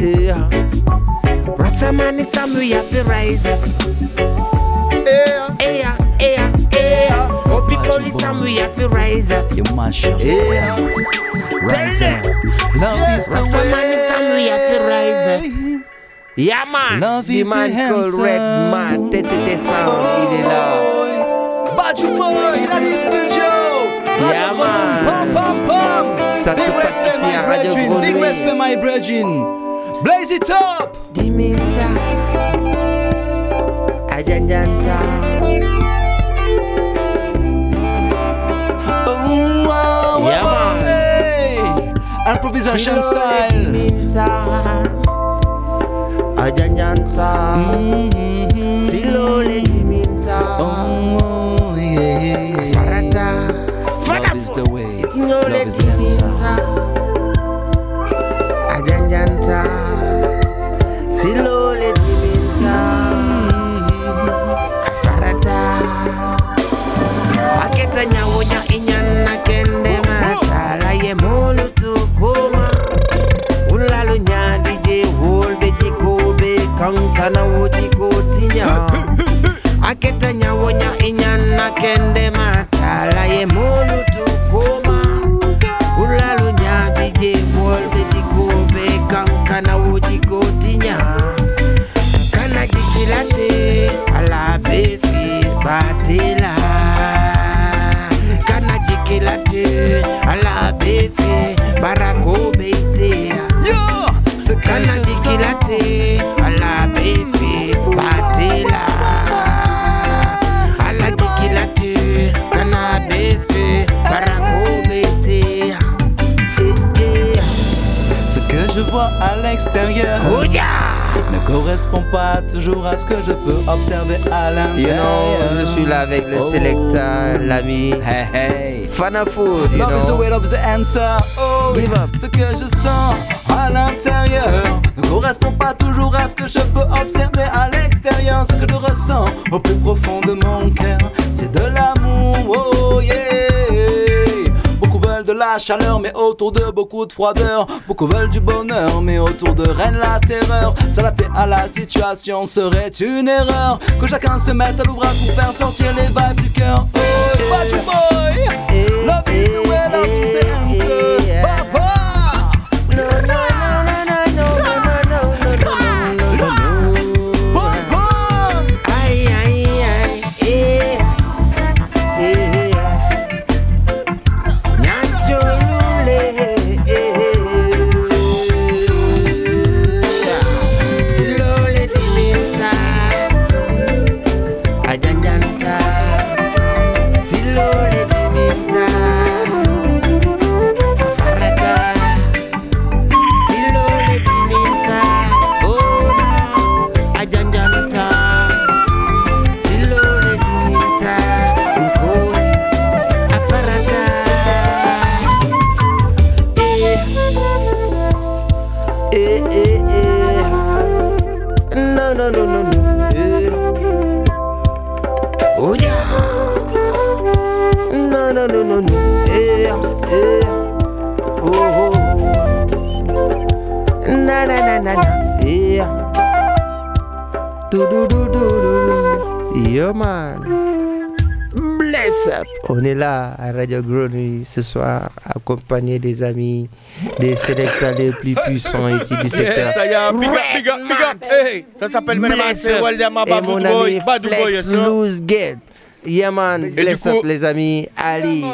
yeah, hey yeah. Rasamani Sam we have to rise up. Yeah, yeah, yeah, yeah. Oh, people listen, we have to rise up. You mash up. Yeah. Rise up. them. Love is the Rasamani Sam we have to rise up. Yeah, man. Love the is the man called answer. Red Man. TTT Sound, il est là. Badou Boy, il a dit studio. Yeah, man. Pam, pam, pam. Ça se Big passe respect, ici à my Radio brethren. Big Grenouille. respect, my brethren. Blaze it up. Diminta. Ajanjanta. Oh, wow, Yeah, wow, hey. Improvisation style. Diminta. Ajanjanta. Mm-hmm. Silole diminta. Oh, yeah. Farata. Love is the way. Love is the answer. diminta. Ajanjanta. ketanya wonya inyana kende matala ye mulu Oh yeah! ne correspond pas toujours à ce que je peux observer à You l'intérieur. know, je suis là avec le Oh. L'ami. Hey hey. Fana Food, you Love is the know. way, love is the answer. Oh, Give up. Ce que je sens à l'intérieur ne correspond pas toujours à ce que je peux observer à l'extérieur. Ce que je ressens au plus profond de mon cœur, c'est de l'amour. Oh yeah. De la chaleur, mais autour de beaucoup de froideur. Beaucoup veulent du bonheur, mais autour de règne la terreur. S'adapter à la situation serait une erreur. Que chacun se mette à l'ouvrage pour faire sortir les vibes du cœur. Oh, boy. Love is the way, à Radio Grenouille ce soir, accompagné des amis, des sélecteurs les plus puissants ici du secteur. Yes, ça y est, big up, big up, big up. Hey, ça s'appelle. Waldemar Et mon Boy, ami Flex. Loose Get. Yeah man, bless coup- up les amis. Ali,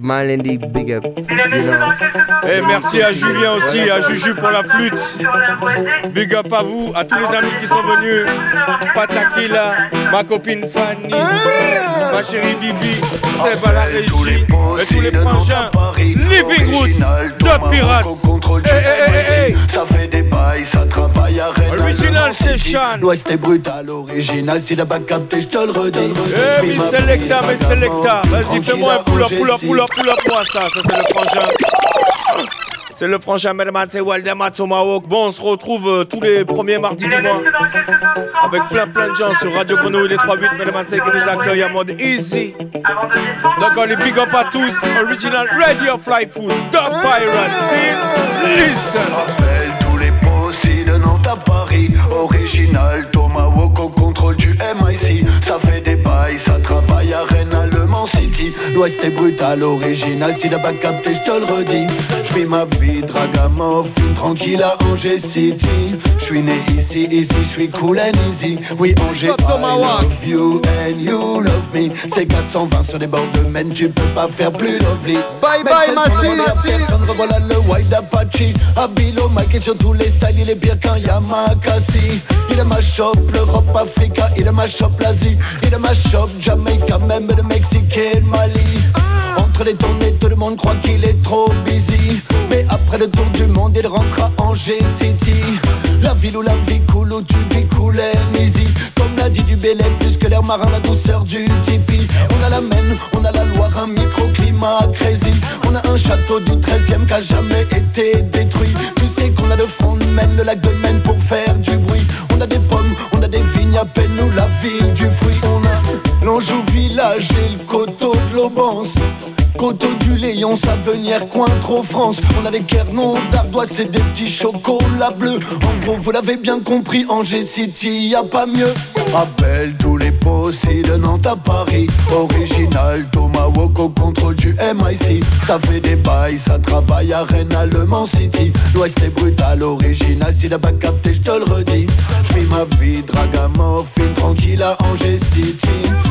Malendi, big up. You know. Et merci à Julien aussi, à Juju pour la flûte. Big up à vous, à tous les amis qui sont venus. Patakila, ma copine Fanny, ma chérie Bibi, Seb à la régie, et tous les frangins. Living Roots, The Pirates. Hey, hey, hey, hey. Ça fait des bails, ça travaille à. Original Session. L'Ouest est brutal, original, si t'as pas capté, je te le redis. Mais Selecta, mais Selecta. Vas-y, fais-moi un pull-up, pull-up, pull-up, pull-up, moi ça. Ça, c'est le frangin. C'est le frangin Melman, c'est Waldemar Tomahawk. Bon, on se retrouve euh, tous les premiers mardis du mois. Avec plein, plein de gens sur Radio Grenouille, les 3-8 Melman, qui nous accueillent en mode easy. Donc, on les big up à tous. Original Radio Fly Food, Top Pirate, Sin, listen. Rappelle tous les possis de Nantes à Paris. Original, Tomahawk au contrôle du MIC. Ça fait des travail, ça travaille. L'Ouest est brutal, original, si t'as pas capté, je te le redis. Je vis ma vie, dragamophile, tranquille à Angers City. Je suis né ici, ici, je suis cool and easy. Oui, Angers, I love you and you love me. C'est 420 sur des bords de Maine, tu peux pas faire plus lovely. Bye Mais bye, première personne, revoilà le Wild Apache. Habilo, Mike et sur tous les styles, il est pire qu'un Yamakasi. Il est ma shop, l'Europe, Africa, il est ma shop, l'Asie. Il est ma shop, Jamaica, même le le Entre les tournées, tout le monde croit qu'il est trop busy. Mais après le tour du monde, il rentre à Angers City. La ville où la vie coule, où tu vis and easy. Comme l'a dit du Bélé, plus que l'air marin, la douceur du tipi. On a la Maine, on a la Loire, un microclimat crazy. On a un château du 13e qui a jamais été détruit. Tu sais qu'on a le front de Maine, le lac de Maine pour faire du bruit. On a des pommes, on a des vignes, à peine nous la ville du fruit. On a l'Anjou village et le coteau de l'Aubance. Coteau du Léon, Savenière, Cointreau, France. On a des Quernons, d'Ardoise et des petits chocolats bleus. En gros, vous l'avez bien compris, Angers City, y a pas mieux. Rappelle tous les possis de Nantes à Paris. Original, Tomahawk au contrôle du MIC. Ça fait des bails, ça travaille à Rennes, City. Est brutal, original. Si t'as pas capté, je te le redis. Je ma vie dragamophile, tranquille à Angers City.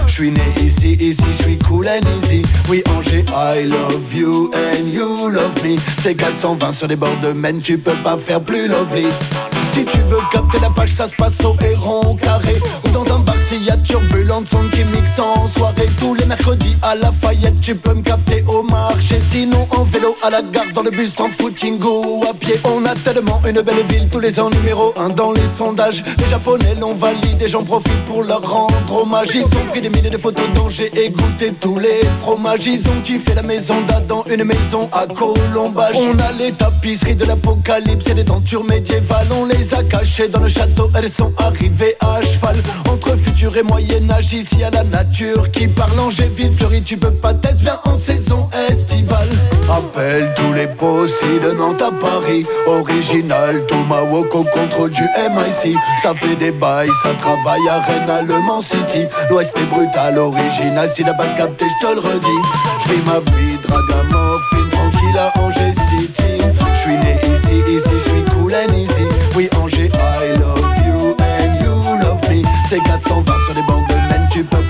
Je suis né ici, ici, je suis cool and easy. Oui, Angers, I love you and you love me. C'est 420 sur les bords de Maine, tu peux pas faire plus lovely. Si tu veux capter la page, ça se passe au héron carré. Ou dans un bar s'il y a turbulente, son qui mixe en soirée. Tous les mercredis à la Fayette, tu peux me capter au marché. Sinon en vélo à la gare, dans le bus en footing ou à pied. On a tellement une belle ville, tous les ans numéro 1 dans les sondages. Les Japonais l'ont validé, j'en profite pour leur rendre hommage. Ils ont pris des milliers de photos d'Angers et goûté tous les fromages. Ils ont kiffé la maison d'Adam, une maison à Colombage. On a les tapisseries de l'apocalypse et les tentures médiévales. On les a cachées dans le château, elles sont arrivées à cheval. Entre et moyen-âge, ici à la nature qui parle Angers-Ville fleurie, tu peux pas tester, viens en saison estivale. Appelle tous les possibles de Nantes à Paris. Original, Tomahawk au contrôle du MIC. Ça fait des bails, ça travaille à Rennes, à Le Mans City. L'Ouest est brutal, original. Si t'as pas capté, je te le redis. Je ma vie, dragamophile, tranquille à Angers on va sur les bancs de Maine, tu peux